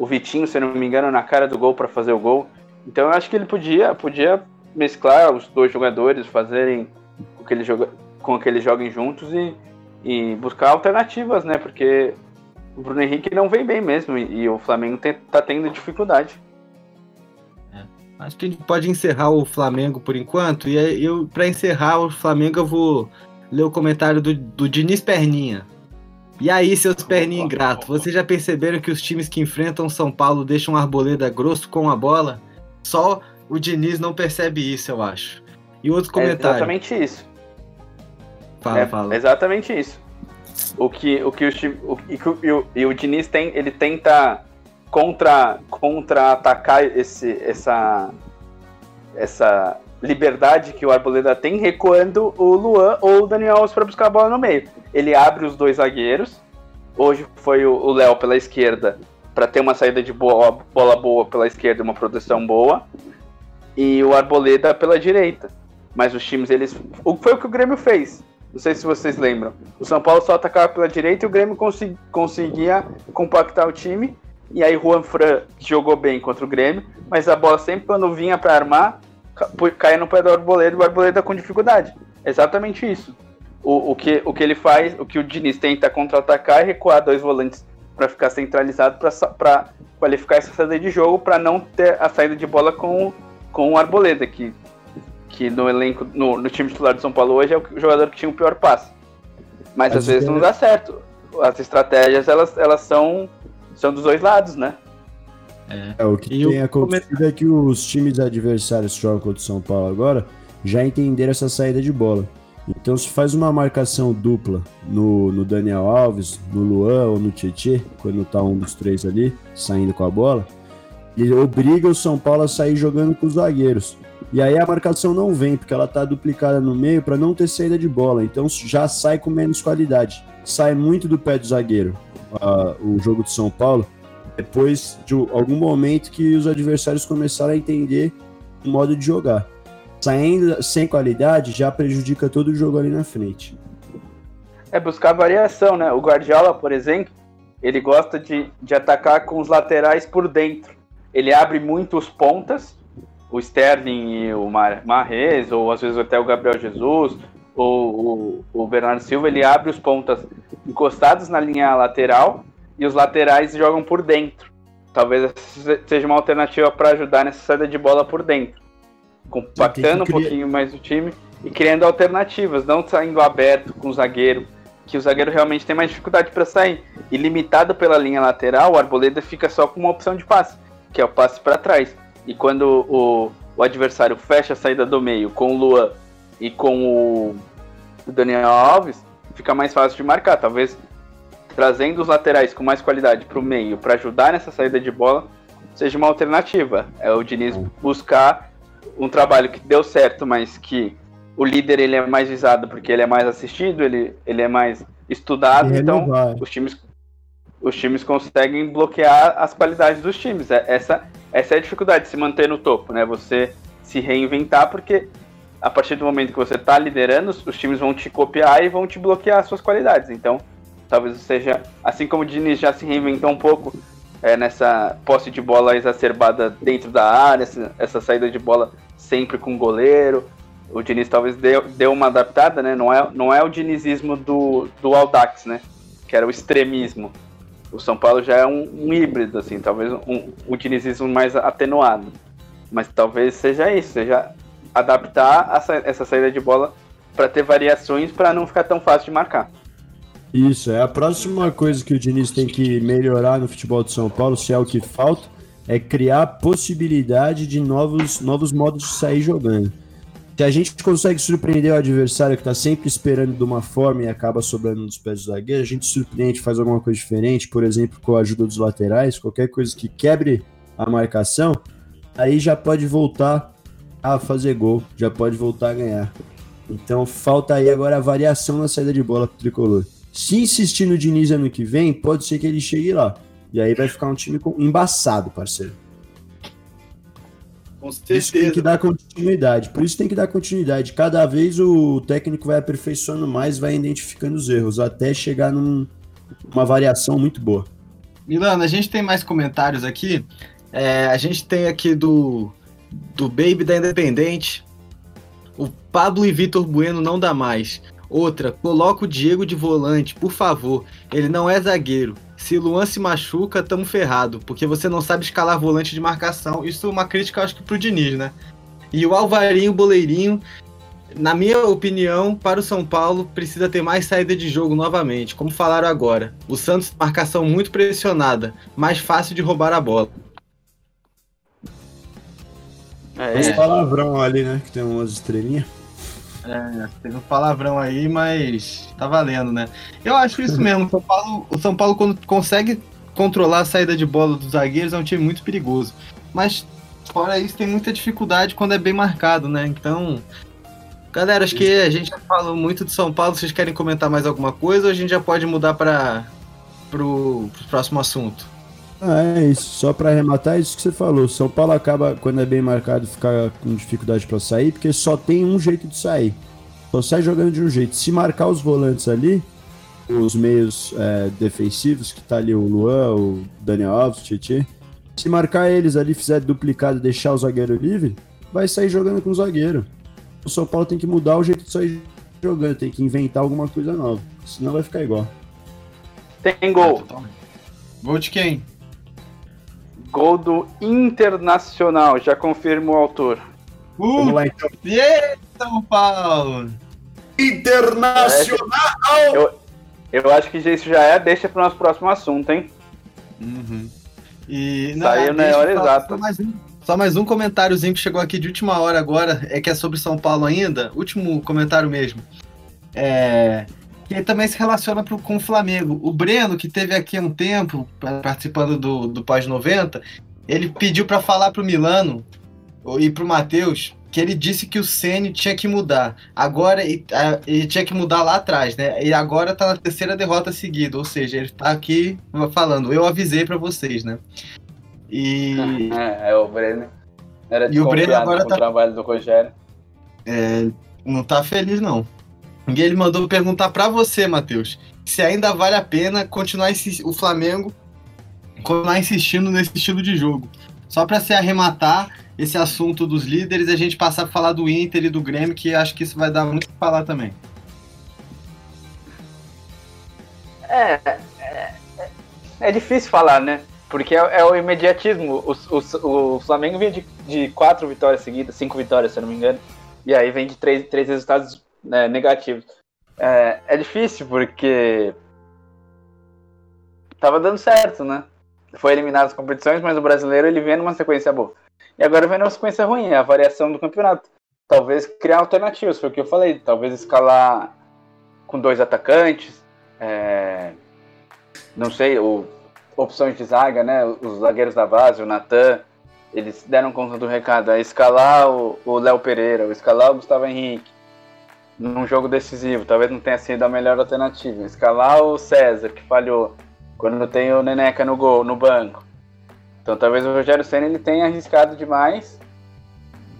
o Vitinho, se não me engano, na cara do gol para fazer o gol. Então eu acho que ele podia, podia mesclar os dois jogadores, fazerem com que, com que eles joguem juntos e, e buscar alternativas, né? Porque o Bruno Henrique não vem bem mesmo e, e o Flamengo tem, tá tendo dificuldade. É, acho que a gente pode encerrar o Flamengo por enquanto. E eu, para encerrar o Flamengo, eu vou ler o comentário do, do Diniz Perninha. E aí, seus perninhos ingratos, vocês já perceberam que os times que enfrentam São Paulo deixam Arboleda grosso com a bola? Só o Diniz não percebe isso, eu acho. E outro comentário. É exatamente isso. Fala, é, fala. Exatamente isso. O que o que o, o, e o, e o Diniz tem, ele tenta contra contra atacar esse essa essa liberdade que o Arboleda tem recuando o Luan ou o Daniel Alves para buscar a bola no meio. Ele abre os dois zagueiros. Hoje foi o Léo pela esquerda para ter uma saída de boa, bola boa pela esquerda, uma proteção boa. e o Arboleda pela direita. Mas os times, eles. O, foi o que o Grêmio fez. Não sei se vocês lembram. O São Paulo só atacava pela direita e o Grêmio consegui, conseguia compactar o time. E aí Juan Fran jogou bem contra o Grêmio, mas a bola sempre quando vinha para armar, caia no pé do Arboleda e o Arboleda com dificuldade. Exatamente isso. O, o, que, o que ele faz, o que o Diniz tenta contra-atacar e recuar dois volantes para ficar centralizado para qualificar essa saída de jogo para não ter a saída de bola com, com o Arboleda, que, que no elenco, no, no time titular do São Paulo hoje é o jogador que tinha o pior passe. Mas às vezes não dá certo. As estratégias elas, elas são, são dos dois lados, né? É, é o que e tem acontecido é que os times adversários que jogam contra o São Paulo agora já entenderam essa saída de bola. Então, se faz uma marcação dupla no, no Daniel Alves, no Luan ou no Tietê, quando tá um dos três ali saindo com a bola, ele obriga o São Paulo a sair jogando com os zagueiros. E aí a marcação não vem, porque ela tá duplicada no meio para não ter saída de bola. Então já sai com menos qualidade. Sai muito do pé do zagueiro uh, o jogo de São Paulo, depois de algum momento que os adversários começaram a entender o modo de jogar saindo sem qualidade já prejudica todo o jogo ali na frente. É buscar variação, né? O Guardiola, por exemplo, ele gosta de, de atacar com os laterais por dentro. Ele abre muito os pontas, o Sterling e o Marrez, ou às vezes até o Gabriel Jesus, ou o, o Bernardo Silva, ele abre os pontas encostados na linha lateral e os laterais jogam por dentro. Talvez seja uma alternativa para ajudar nessa saída de bola por dentro compactando um pouquinho mais o time e criando alternativas, não saindo aberto com o zagueiro, que o zagueiro realmente tem mais dificuldade para sair. E limitado pela linha lateral, o Arboleda fica só com uma opção de passe, que é o passe para trás. E quando o, o adversário fecha a saída do meio com o Luan e com o Daniel Alves, fica mais fácil de marcar. Talvez trazendo os laterais com mais qualidade para o meio para ajudar nessa saída de bola seja uma alternativa. É o Diniz buscar um trabalho que deu certo, mas que o líder ele é mais visado porque ele é mais assistido, ele, ele é mais estudado, então os times os times conseguem bloquear as qualidades dos times. É, essa, essa é a dificuldade de se manter no topo, né? Você se reinventar, porque a partir do momento que você está liderando, os, times vão te copiar e vão te bloquear as suas qualidades. Então, talvez seja, assim como o Diniz já se reinventou um pouco é, nessa posse de bola exacerbada dentro da área, essa, essa saída de bola sempre com o goleiro. O Diniz talvez deu, deu uma adaptada, né? Não é, não é o dinizismo do, do Aldax, né? Que era o extremismo. O São Paulo já é um, um híbrido, assim, talvez um, um dinizismo mais atenuado. Mas talvez seja isso, seja adaptar essa, essa saída de bola para ter variações para não ficar tão fácil de marcar. Isso, é a próxima coisa que o Diniz tem que melhorar no futebol de São Paulo, se é o que falta, é criar possibilidade de novos, novos modos de sair jogando. Se a gente consegue surpreender o adversário que está sempre esperando de uma forma e acaba sobrando nos pés do zagueiro, a gente surpreende, faz alguma coisa diferente, por exemplo, com a ajuda dos laterais, qualquer coisa que quebre a marcação, aí já pode voltar a fazer gol, já pode voltar a ganhar. Então falta aí agora a variação na saída de bola pro tricolor. Se insistir no Diniz ano que vem, pode ser que ele chegue lá. E aí vai ficar um time embaçado, parceiro. Com certeza. Isso tem que dar continuidade. Por isso tem que dar continuidade. Cada vez o técnico vai aperfeiçoando mais, vai identificando os erros, até chegar numa num, variação muito boa. Milano, a gente tem mais comentários aqui. É, a gente tem aqui do, do Baby da Independente. O Pablo e Vitor Bueno não dá mais. Outra, coloca o Diego de volante, por favor. Ele não é zagueiro. Se Luan se machuca, tamo ferrado, porque você não sabe escalar volante de marcação. Isso é uma crítica, acho que, pro Diniz, né? E o Alvarinho, Boleirinho, na minha opinião, para o São Paulo, precisa ter mais saída de jogo novamente, como falaram agora. O Santos, marcação muito pressionada, mais fácil de roubar a bola. É, Esse palavrão ali, né? Que tem umas estrelinhas. É, teve um palavrão aí, mas tá valendo, né? Eu acho isso mesmo. O São Paulo, o São Paulo quando consegue controlar a saída de bola dos zagueiros, é um time muito perigoso. Mas, fora isso, tem muita dificuldade quando é bem marcado, né? Então, galera, acho que a gente já falou muito de São Paulo. Vocês querem comentar mais alguma coisa ou a gente já pode mudar para pro próximo assunto? Ah, é isso. Só para arrematar, é isso que você falou. São Paulo acaba, quando é bem marcado, ficar com dificuldade para sair, porque só tem um jeito de sair. Só sai jogando de um jeito. Se marcar os volantes ali, os meios é, defensivos, que tá ali o Luan, o Daniel Alves, o Tietchan, se marcar eles ali, fizer duplicado e deixar o zagueiro livre, vai sair jogando com o zagueiro. O São Paulo tem que mudar o jeito de sair jogando, tem que inventar alguma coisa nova. Senão vai ficar igual. Tem gol. Gol de quem? Gol do Internacional, já confirmo o autor. Vamos lá então. São Paulo! Internacional! Eu, eu acho que isso já é, deixa para o nosso próximo assunto, hein? Uhum. E, Saiu na hora exata. Só mais, um, só mais um comentáriozinho que chegou aqui de última hora agora, é que é sobre São Paulo ainda. Último comentário mesmo. É, que também se relaciona pro, com o Flamengo. O Breno, que teve aqui há um tempo pa- participando do, do pós-90, ele pediu para falar pro Milano e pro Matheus que ele disse que o Ceni tinha que mudar. Agora e- ele tinha que mudar lá atrás, né? E agora tá na terceira derrota seguida, ou seja, ele tá aqui falando, eu avisei para vocês, né? E É, é o Breno. Era E o Breno agora tá- o trabalho do Rogério. não tá feliz, não. E ele mandou perguntar pra você, Matheus, se ainda vale a pena continuar insi- o Flamengo continuar insistindo nesse estilo de jogo. Só pra se arrematar esse assunto dos líderes a gente passar pra falar do Inter e do Grêmio, que acho que isso vai dar muito pra falar também. É, é, é difícil falar, né? Porque é, é o imediatismo. O, o, o Flamengo vinha de, de quatro vitórias seguidas, cinco vitórias, se eu não me engano. E aí vem de três, três resultados né, negativos. É, é difícil porque tava dando certo, né? Foi eliminado as competições, mas o brasileiro ele vem numa sequência boa. E agora vem numa sequência ruim, é a variação do campeonato. Talvez criar alternativas, foi o que eu falei. Talvez escalar com dois atacantes. é, não sei, o, opções de zaga, né? Os zagueiros da base, o Natan, eles deram conta do recado. É escalar o Léo Pereira, escalar o Gustavo Henrique num jogo decisivo. Talvez não tenha sido a melhor alternativa. Escalar o César, que falhou, quando tem o Neneca no gol, no banco. Então talvez o Rogério Senna ele tenha arriscado demais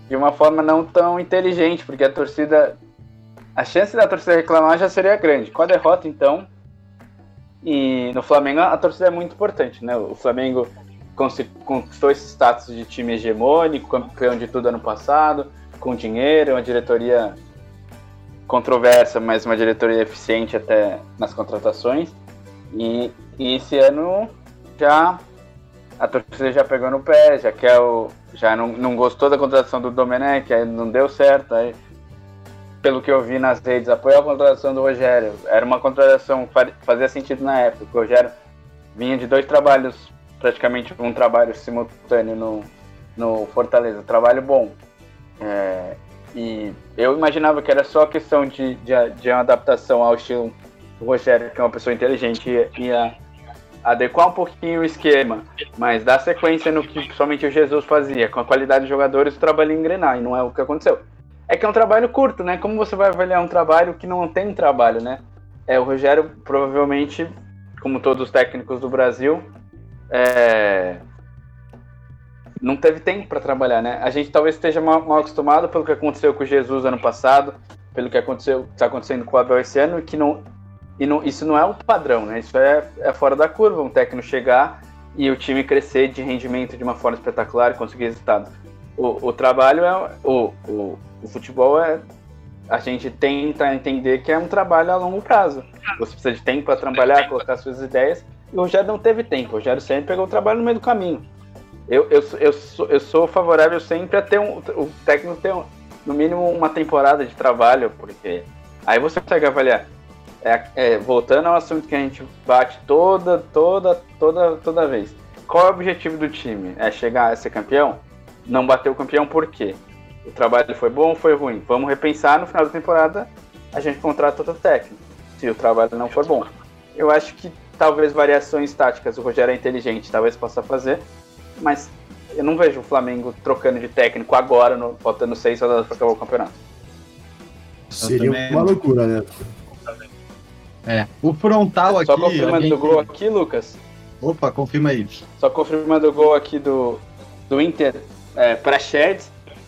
de uma forma não tão inteligente, porque a torcida. A chance da torcida reclamar já seria grande. Com a derrota, então, e no Flamengo a torcida é muito importante, né? O Flamengo conquistou esse status de time hegemônico, campeão de tudo ano passado, com dinheiro, uma diretoria controversa, mas uma diretoria eficiente até nas contratações. E, e esse ano já a torcida já pegou no pé, já quer o, já não, não gostou da contratação do Domenech, aí não deu certo, aí pelo que eu vi nas redes, apoiou a contratação do Rogério. Era uma contratação fa- fazia sentido na época. O Rogério vinha de dois trabalhos, praticamente um trabalho simultâneo no, no Fortaleza, trabalho bom. É, e eu imaginava que era só questão de, de, de uma adaptação ao estilo do Rogério, que é uma pessoa inteligente, ia, ia adequar um pouquinho o esquema, mas dar sequência no que somente o Jesus fazia, com a qualidade de jogadores, o trabalho engrenar, e não é o que aconteceu. É que é um trabalho curto, né? Como você vai avaliar um trabalho que não tem trabalho, né? É, o Rogério provavelmente, como todos os técnicos do Brasil, é, não teve tempo para trabalhar, né? A gente talvez esteja mal, mal acostumado pelo que aconteceu com Jesus ano passado, pelo que aconteceu, está acontecendo com o Abel esse ano, que não, e não, isso não é o padrão, né? Isso é, é fora da curva, um técnico chegar e o time crescer de rendimento de uma forma espetacular e conseguir resultados. O, o trabalho é o, o, o futebol é a gente tenta entender que é um trabalho a longo prazo. Você precisa de tempo para trabalhar, colocar suas ideias. E o Rogério não teve tempo. O Rogério sempre pegou o trabalho no meio do caminho. Eu, eu, eu, sou, eu sou favorável sempre a ter um, o técnico ter um- no mínimo uma temporada de trabalho, porque aí você consegue avaliar. É, é, voltando ao assunto que a gente bate toda, toda, toda, toda vez. Qual é o objetivo do time? É chegar a ser campeão? Não bater o campeão por quê? O trabalho foi bom ou foi ruim? Vamos repensar no final da temporada, a gente contrata outro técnico, se o trabalho não for bom. Eu acho que talvez variações táticas o Rogério é inteligente, talvez possa fazer, mas eu não vejo o Flamengo trocando de técnico agora, no, faltando seis rodadas para acabar o campeonato. Seria também- uma loucura, né? É. O frontal aqui. Só confirmando que- gol aqui, Lucas. Opa, confirma aí. Só confirmando o gol aqui do, do Inter é, para Shed.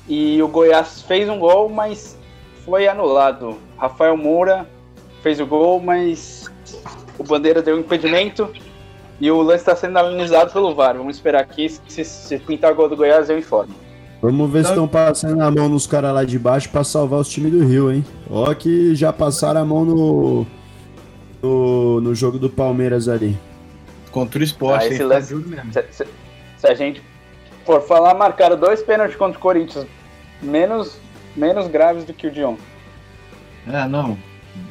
E o Goiás fez um gol, mas foi anulado. Rafael Moura fez o gol, mas o Bandeira deu impedimento. E o lance está sendo analisado pelo VAR. Vamos esperar aqui. Se, se pintar o gol do Goiás, eu informo. Vamos ver se estão passando a mão nos caras lá de baixo para salvar os times do Rio, hein? Ó que já passaram a mão no, no, no jogo do Palmeiras ali. Contra o esporte, ah, esse lance, se, se, se, a gente for falar, marcaram dois pênaltis contra o Corinthians, menos, menos graves do que o de ontem. É, não,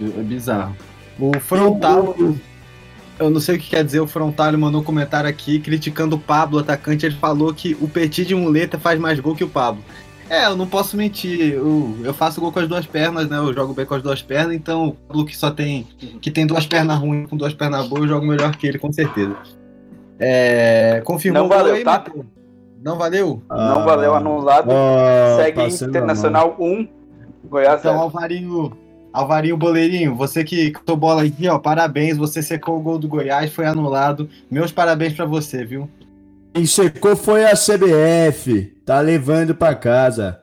é bizarro. O frontal, eu não sei o que quer dizer, o frontal mandou um comentário aqui criticando o Pablo, atacante, ele falou que o Petit de muleta faz mais gol que o Pablo. É, eu não posso mentir. Eu, eu faço gol com as duas pernas, né? Eu jogo bem com as duas pernas, então o Pablo que só tem. que tem duas pernas ruins com duas pernas boas, eu jogo melhor que ele, com certeza. É, confirmou não valeu, aí, tá? Não valeu? Ah, não valeu, anulado. Ah, Segue Internacional 1, Goiás Então, Alvarinho, Alvarinho Boleirinho, você que tô bola aqui, ó, parabéns, você secou o gol do Goiás, foi anulado. Meus parabéns para você, viu? Quem secou foi a CBF. Tá levando para casa.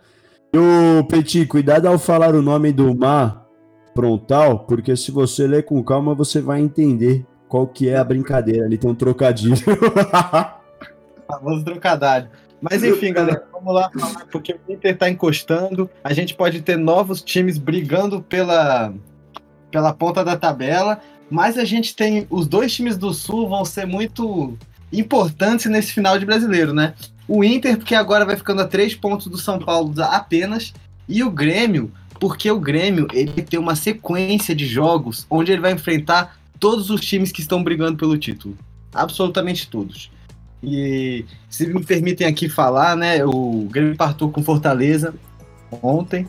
E o Petit, cuidado ao falar o nome do mar frontal, porque se você ler com calma, você vai entender qual que é a brincadeira. Ali tem um trocadilho. Famoso trocadilho. Mas enfim, galera, vamos lá falar, porque o Inter tá encostando. A gente pode ter novos times brigando pela, pela ponta da tabela. Mas a gente tem. Os dois times do Sul vão ser muito importantes nesse final de brasileiro, né? O Inter, porque agora vai ficando a três pontos do São Paulo apenas, e o Grêmio, porque o Grêmio ele tem uma sequência de jogos onde ele vai enfrentar todos os times que estão brigando pelo título. Absolutamente todos. E se me permitem aqui falar, né? O Grêmio partou com Fortaleza ontem.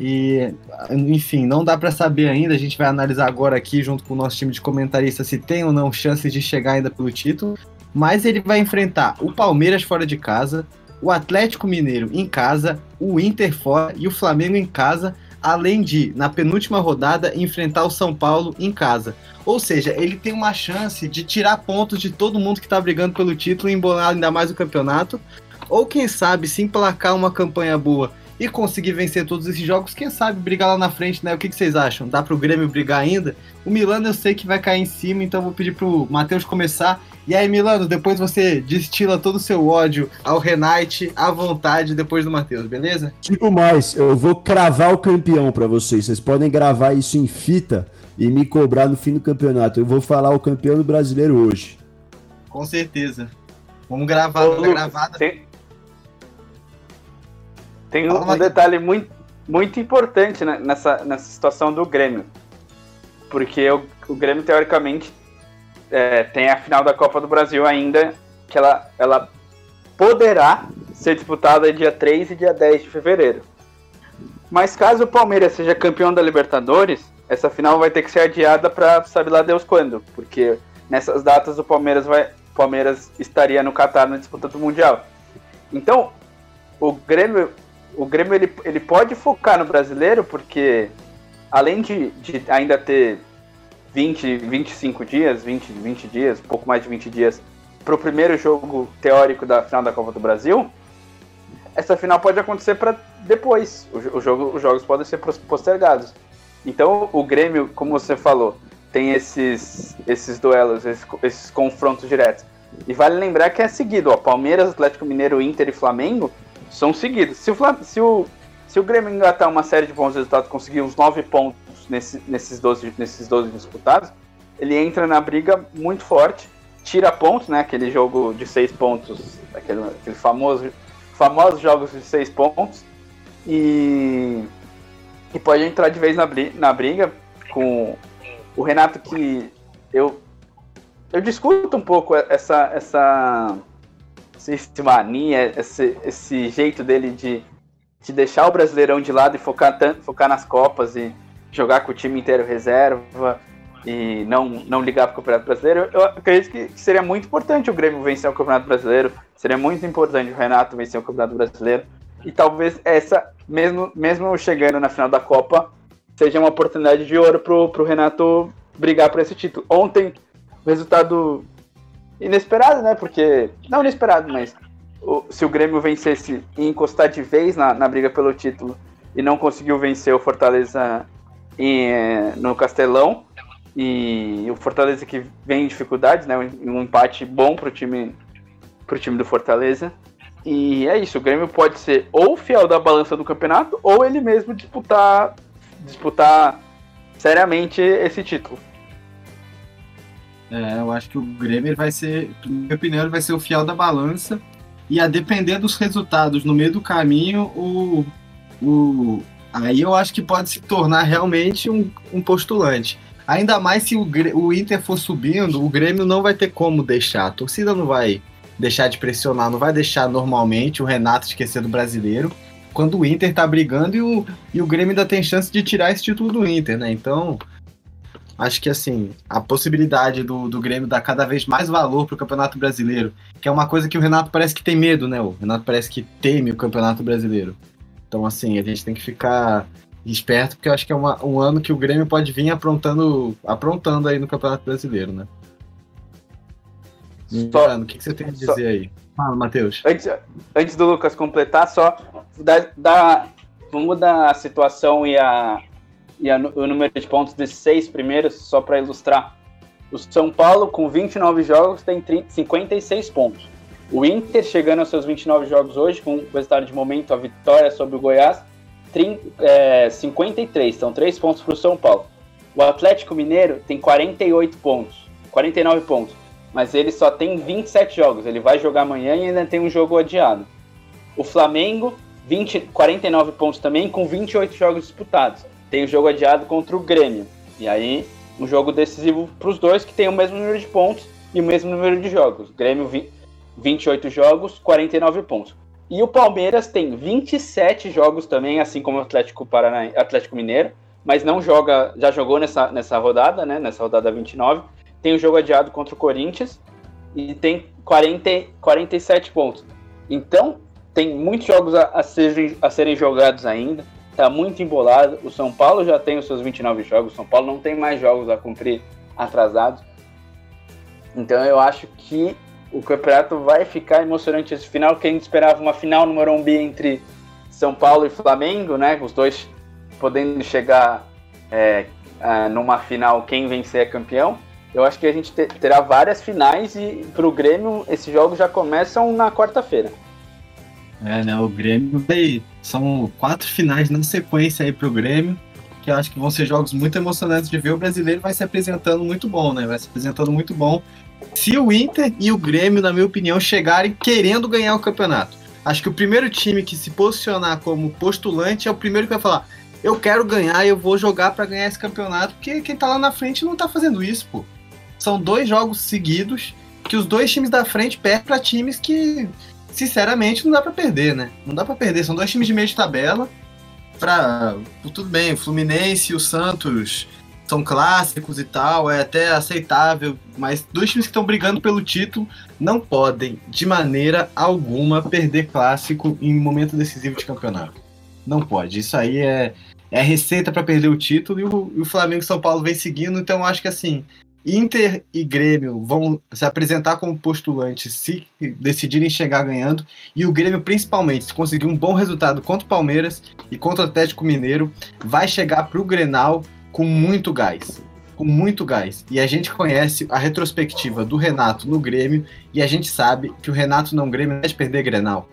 E, enfim, não dá para saber ainda. A gente vai analisar agora aqui, junto com o nosso time de comentaristas, se tem ou não chances de chegar ainda pelo título mas ele vai enfrentar o Palmeiras fora de casa, o Atlético Mineiro em casa, o Inter fora e o Flamengo em casa, além de, na penúltima rodada, enfrentar o São Paulo em casa. Ou seja, ele tem uma chance de tirar pontos de todo mundo que está brigando pelo título e embolar ainda mais o campeonato. Ou quem sabe, se emplacar uma campanha boa e conseguir vencer todos esses jogos, quem sabe brigar lá na frente, né? O que, que vocês acham? Dá para o Grêmio brigar ainda? O Milano eu sei que vai cair em cima, então vou pedir pro Matheus começar e aí, Milano, depois você destila todo o seu ódio ao Renate à vontade depois do Matheus, beleza? Tipo mais, eu vou cravar o campeão para vocês. Vocês podem gravar isso em fita e me cobrar no fim do campeonato. Eu vou falar o campeão do brasileiro hoje. Com certeza. Vamos gravar Ô, Lucas, gravada. Tem, tem um, um detalhe muito, muito importante nessa, nessa situação do Grêmio. Porque o, o Grêmio, teoricamente, é, tem a final da Copa do Brasil ainda, que ela, ela poderá ser disputada dia 3 e dia 10 de fevereiro. Mas caso o Palmeiras seja campeão da Libertadores, essa final vai ter que ser adiada para sabe lá Deus quando, porque nessas datas o Palmeiras vai Palmeiras estaria no Catar na disputa do Mundial. Então, o Grêmio, o Grêmio ele, ele pode focar no brasileiro, porque além de, de ainda ter 20, 25 dias, 20, 20 dias, pouco mais de 20 dias, para o primeiro jogo teórico da final da Copa do Brasil, essa final pode acontecer para depois. O, o, jogo, os jogos podem ser postergados. Então, o Grêmio, como você falou, tem esses, esses duelos, esses, esses confrontos diretos. E vale lembrar que é seguido, ó, Palmeiras, Atlético Mineiro, Inter e Flamengo são seguidos. Se o, se o, se o Grêmio engatar uma série de bons resultados, conseguir uns 9 pontos nesse, nesses, 12, nesses 12 disputados, ele entra na briga muito forte, tira pontos, né? Aquele jogo de seis pontos, aquele, aquele famoso famosos jogos de seis pontos, e, e pode entrar de vez na, na briga com o Renato que eu eu discuto um pouco essa essa essa mania, esse, esse jeito dele de, de deixar o Brasileirão de lado e focar, focar nas Copas e jogar com o time inteiro reserva e não, não ligar para o Campeonato Brasileiro, eu acredito que seria muito importante o Grêmio vencer o Campeonato Brasileiro, seria muito importante o Renato vencer o Campeonato Brasileiro, e talvez essa, mesmo, mesmo chegando na final da Copa, seja uma oportunidade de ouro para o Renato brigar por esse título. Ontem, resultado inesperado, né? Porque. Não inesperado, mas o, se o Grêmio vencesse e encostar de vez na, na briga pelo título e não conseguiu vencer o Fortaleza eh, no Castelão, e o Fortaleza que vem em dificuldades, né? Um, empate bom pro time, pro time do Fortaleza. E é isso, o Grêmio pode ser ou fiel da balança do campeonato, ou ele mesmo disputar, disputar seriamente esse título. É, eu acho que o Grêmio vai ser, na minha opinião, vai ser o fiel da balança. E a depender dos resultados no meio do caminho, o, o, aí eu acho que pode se tornar realmente um, um postulante. Ainda mais se o, o Inter for subindo, o Grêmio não vai ter como deixar. A torcida não vai deixar de pressionar, não vai deixar normalmente o Renato esquecer do brasileiro. Quando o Inter tá brigando e o, e o Grêmio ainda tem chance de tirar esse título do Inter, né? Então, acho que assim, a possibilidade do, do Grêmio dar cada vez mais valor pro Campeonato Brasileiro, que é uma coisa que o Renato parece que tem medo, né? O Renato parece que teme o Campeonato Brasileiro. Então, assim, a gente tem que ficar esperto, porque eu acho que é uma, um ano que o Grêmio pode vir aprontando, aprontando aí no Campeonato Brasileiro, né? Só, o que, que, você tem a dizer só, aí? Fala, Matheus. Antes, antes do Lucas completar, só da, da, vamos dar a situação e, a, e a, o número de pontos desses seis primeiros, só para ilustrar. O São Paulo, com 29 jogos, tem 30, 56 pontos. O Inter, chegando aos seus 29 jogos hoje, com o resultado de momento, a vitória sobre o Goiás, 30, é, 53, são 3 pontos para o São Paulo. O Atlético Mineiro tem 48 pontos, 49 pontos, mas ele só tem 27 jogos. Ele vai jogar amanhã e ainda tem um jogo adiado. O Flamengo, 20, 49 pontos também, com 28 jogos disputados. Tem o jogo adiado contra o Grêmio. E aí, um jogo decisivo para os dois que tem o mesmo número de pontos e o mesmo número de jogos. Grêmio, 28 jogos, 49 pontos. E o Palmeiras tem 27 jogos também, assim como o Atlético, Parana... Atlético Mineiro, mas não joga, já jogou nessa, nessa rodada, né? Nessa rodada 29. Tem o jogo adiado contra o Corinthians e tem 40, 47 pontos. Então, tem muitos jogos a, a, serem, a serem jogados ainda. Tá muito embolado. O São Paulo já tem os seus 29 jogos. O São Paulo não tem mais jogos a cumprir atrasados. Então eu acho que o campeonato vai ficar emocionante esse final, que a gente esperava uma final no Morumbi entre São Paulo e Flamengo, né? Os dois podendo chegar é, numa final quem vencer é campeão. Eu acho que a gente terá várias finais e para o Grêmio esses jogos já começam na quarta-feira. É, né? O Grêmio vai. São quatro finais na sequência aí para o Grêmio, que acho que vão ser jogos muito emocionantes de ver. O brasileiro vai se apresentando muito bom, né? Vai se apresentando muito bom se o Inter e o Grêmio, na minha opinião, chegarem querendo ganhar o campeonato. Acho que o primeiro time que se posicionar como postulante é o primeiro que vai falar: eu quero ganhar, eu vou jogar para ganhar esse campeonato, porque quem tá lá na frente não tá fazendo isso, pô. São dois jogos seguidos que os dois times da frente perdem para times que, sinceramente, não dá para perder, né? Não dá para perder. São dois times de meio de tabela. Pra, tudo bem, o Fluminense e o Santos são clássicos e tal, é até aceitável, mas dois times que estão brigando pelo título não podem, de maneira alguma, perder clássico em momento decisivo de campeonato. Não pode. Isso aí é, é receita para perder o título e o, e o Flamengo e São Paulo vem seguindo, então acho que assim. Inter e Grêmio vão se apresentar como postulantes se decidirem chegar ganhando, e o Grêmio, principalmente, se conseguir um bom resultado contra o Palmeiras e contra o Atlético Mineiro, vai chegar para o Grenal com muito gás. Com muito gás. E a gente conhece a retrospectiva do Renato no Grêmio e a gente sabe que o Renato não Grêmio não é de perder Grenal.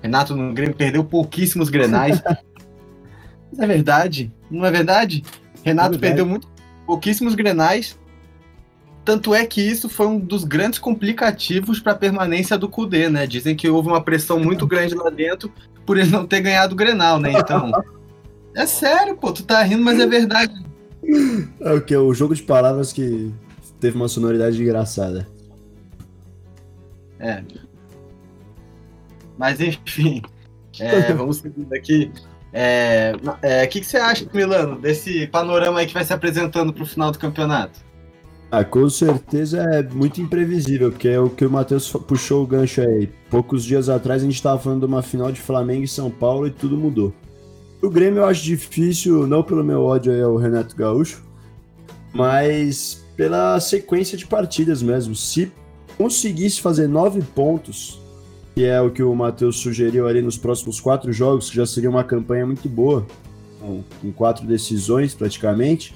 Renato no Grêmio perdeu pouquíssimos Grenais. É verdade, não é verdade? Renato é verdade. perdeu muito, pouquíssimos Grenais. Tanto é que isso foi um dos grandes complicativos para a permanência do Cudê, né? Dizem que houve uma pressão muito grande lá dentro por ele não ter ganhado o Grenal, né? Então, é sério, pô, tu tá rindo, mas é verdade. É o que? O jogo de palavras que teve uma sonoridade engraçada. É. Mas enfim. É, vamos seguindo aqui. É, é, o que, que você acha, Milano, desse panorama aí que vai se apresentando pro final do campeonato? Ah, com certeza é muito imprevisível, porque é o que o Matheus puxou o gancho aí. Poucos dias atrás a gente estava falando de uma final de Flamengo e São Paulo e tudo mudou. O Grêmio eu acho difícil, não pelo meu ódio ao Renato Gaúcho, mas pela sequência de partidas mesmo. Se conseguisse fazer nove pontos, que é o que o Matheus sugeriu ali nos próximos quatro jogos, que já seria uma campanha muito boa, com, com quatro decisões praticamente.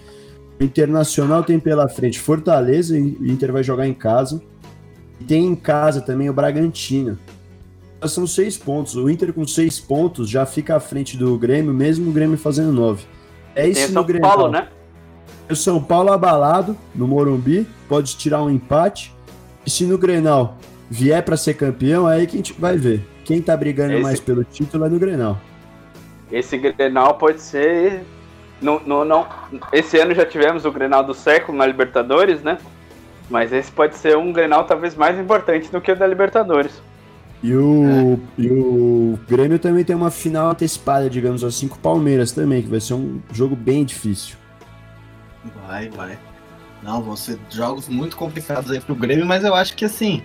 O Internacional tem pela frente Fortaleza, e o Inter vai jogar em casa. E tem em casa também o Bragantino. São seis pontos. O Inter com seis pontos já fica à frente do Grêmio, mesmo o Grêmio fazendo nove. É isso Tem São Grêmio. Paulo, né? O São Paulo abalado no Morumbi, pode tirar um empate. E se no Grenal vier para ser campeão, é aí que a gente vai ver. Quem tá brigando Esse- mais pelo título é no Grenal. Esse Grenal pode ser. Não, não, não. Esse ano já tivemos o Grenal do século na Libertadores, né? Mas esse pode ser um Grenal talvez mais importante do que o da Libertadores. E o, e o Grêmio também tem uma final antecipada, digamos assim, com o Palmeiras também, que vai ser um jogo bem difícil. Vai, vai. Não, vão ser jogos muito complicados aí pro Grêmio, mas eu acho que assim.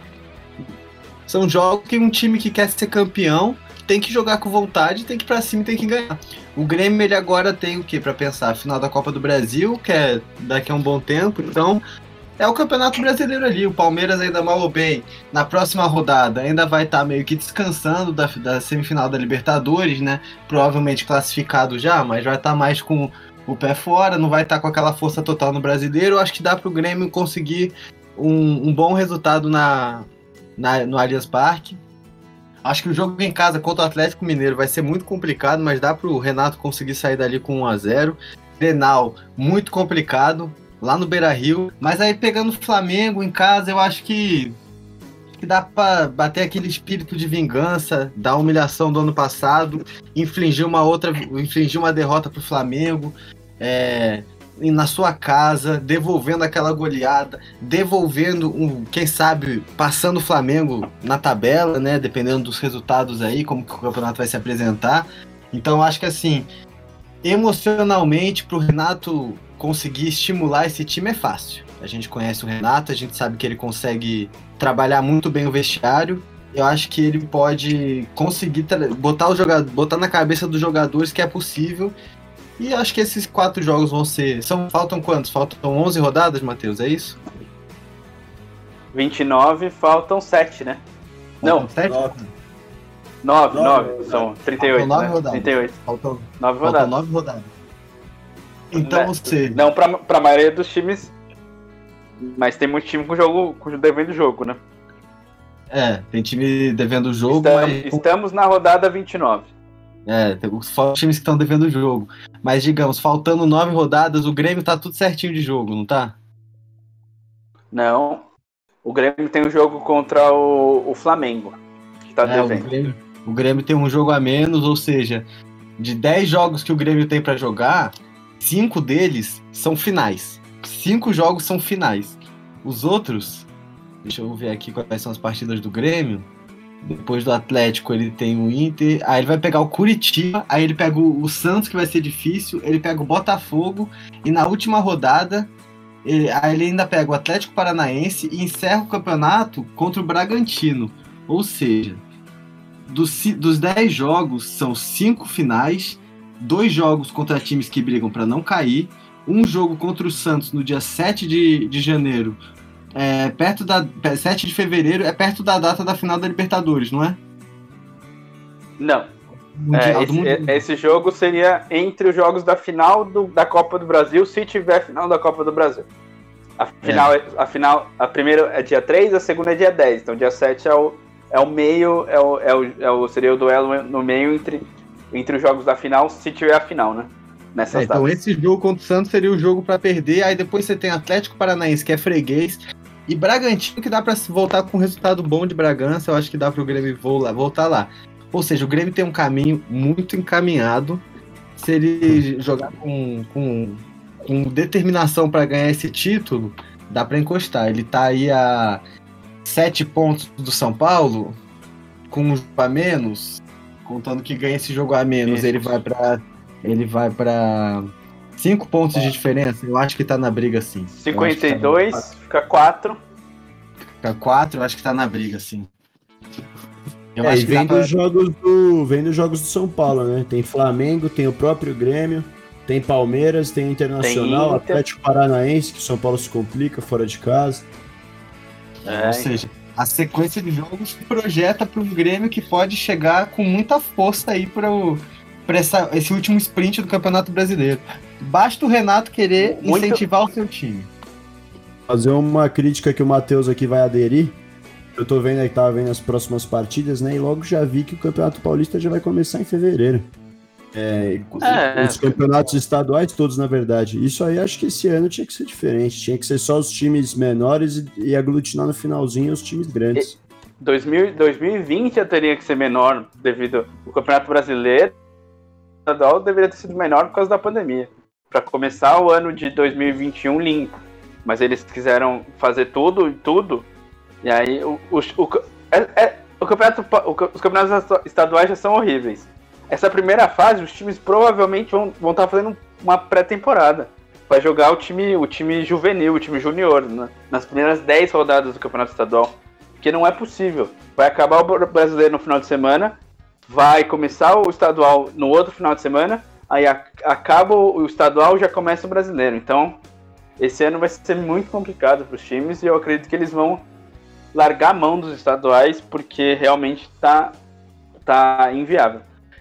São jogos que um time que quer ser campeão tem que jogar com vontade, tem que ir pra cima e tem que ganhar. O Grêmio ele agora tem o que pra pensar? Final da Copa do Brasil, que é daqui a um bom tempo, então é o Campeonato Brasileiro ali. O Palmeiras ainda mal ou bem, na próxima rodada, ainda vai estar meio que descansando da, da semifinal da Libertadores, né? Provavelmente classificado já, mas vai estar mais com o pé fora, não vai estar com aquela força total no brasileiro. Acho que dá para o Grêmio conseguir um, um bom resultado na, na- no Allianz Parque. Acho que o jogo em casa contra o Atlético Mineiro vai ser muito complicado, mas dá para o Renato conseguir sair dali com 1 a 0 Grenal, muito complicado, lá no Beira Rio. Mas aí pegando o Flamengo em casa, eu acho que, que dá para bater aquele espírito de vingança da humilhação do ano passado, infligir uma outra, infligir uma derrota para o Flamengo. É, na sua casa, devolvendo aquela goleada, devolvendo um, quem sabe, passando o Flamengo na tabela, né? Dependendo dos resultados aí, como que o campeonato vai se apresentar. Então acho que assim, emocionalmente, pro Renato conseguir estimular esse time é fácil. A gente conhece o Renato, a gente sabe que ele consegue trabalhar muito bem o vestiário. Eu acho que ele pode conseguir botar, o botar na cabeça dos jogadores que é possível e acho que esses quatro jogos vão ser. São, faltam quantos? Faltam 11 rodadas, Matheus, é isso? 29, faltam 7, né? Não, Faltam sete? 9, Nove 9, são 38, Faltam nove né? rodadas. 38, Faltam, 9 faltam rodadas. nove rodadas. Então, Né? ou seja, Não pra, pra maioria dos times, mas tem muito time com jogo, com devendo jogo, né? é, tem time devendo o jogo, Estamos, mas. estamos na rodada 29. É, tem os times que estão devendo o jogo. Mas, digamos, faltando nove rodadas, o Grêmio tá tudo certinho de jogo, não tá? Não. O Grêmio tem um jogo contra o, o Flamengo, que tá É, o, devendo. Grêmio, o Grêmio tem um jogo a menos, ou seja, de 10 jogos que o Grêmio tem pra jogar, cinco deles são finais. Cinco jogos são finais. Os outros, deixa eu ver aqui quais são as partidas do Grêmio. Depois do Atlético, ele tem o Inter. Aí ele vai pegar o Curitiba. Aí ele pega o, Santos, que vai ser difícil. Ele pega o Botafogo. E na última rodada, ele, aí ele ainda pega o Atlético Paranaense e encerra o campeonato contra o Bragantino. Ou seja, dos, dos 10 jogos, são 5 finais, dois jogos contra times que brigam para não cair, um jogo contra o Santos no dia 7 de, de janeiro, é, perto da 7 de fevereiro, é perto da data da final da Libertadores, não é? Não. Mundial É, esse, é- esse jogo seria entre os jogos da final do- da Copa do Brasil, se tiver final da Copa do Brasil. A final, é. a, final, a primeira é dia 3, a segunda é dia 10. Então dia 7 é o, é o meio, é o, é o, é o- seria o duelo no meio entre, entre os jogos da final, se tiver a final, né? Nessas É, então esse jogo contra o Santos seria o jogo para perder, aí depois você tem Atlético Paranaense, que é freguês, e Bragantino, que dá para voltar com um resultado bom de Bragança, eu acho que dá para o Grêmio voltar lá. Ou seja, o Grêmio tem um caminho muito encaminhado, se ele jogar com, com, com determinação para ganhar esse título, dá para encostar. Ele tá aí a sete pontos do São Paulo, com um jogo a menos, contando que ganha esse jogo a menos, ele vai para ele vai para cinco pontos de diferença. Eu acho que tá na briga sim. Eu acho que tá na- 52, fica 4. Fica quatro, eu acho que tá na briga sim. Eu É, e acho vem pra... dos jogos do. Vem dos jogos do São Paulo, né? Tem Flamengo, tem o próprio Grêmio, tem Palmeiras, tem Internacional, Tem Inter. Atlético Paranaense, que o São Paulo se complica fora de casa. É, Ou seja, a sequência de jogos projeta para um Grêmio que pode chegar com muita força aí para esse último sprint do Campeonato Brasileiro. Basta o Renato querer Muito... incentivar o seu time. Fazer uma crítica que o Matheus aqui vai aderir. Eu tô vendo aí que tava vendo as próximas partidas, né? E logo já vi que o Campeonato Paulista já vai começar em fevereiro. É, é. Os campeonatos estaduais todos, na verdade. Isso aí acho que esse ano tinha que ser diferente. Tinha que ser só os times menores e, e aglutinar no finalzinho os times grandes. E 2000, 2020 já teria que ser menor devido ao Campeonato Brasileiro estadual deveria ter sido menor por causa da pandemia. Para começar o ano de 2021 limpo. Mas eles quiseram fazer tudo e tudo. E aí o, o, o, é, é, o campeonato, os campeonatos estaduais já são horríveis essa primeira fase, os times provavelmente vão, vão estar tá fazendo uma pré-temporada. Vai jogar o time, o time juvenil, o time junior, né? nas primeiras 10 rodadas do Campeonato Estadual. Porque não é possível. Vai acabar o brasileiro no final de semana, vai começar o estadual no outro final de semana, aí acaba o estadual já começa o brasileiro. Então, esse ano vai ser muito complicado para os times e eu acredito que eles vão largar a mão dos estaduais porque realmente está tá inviável.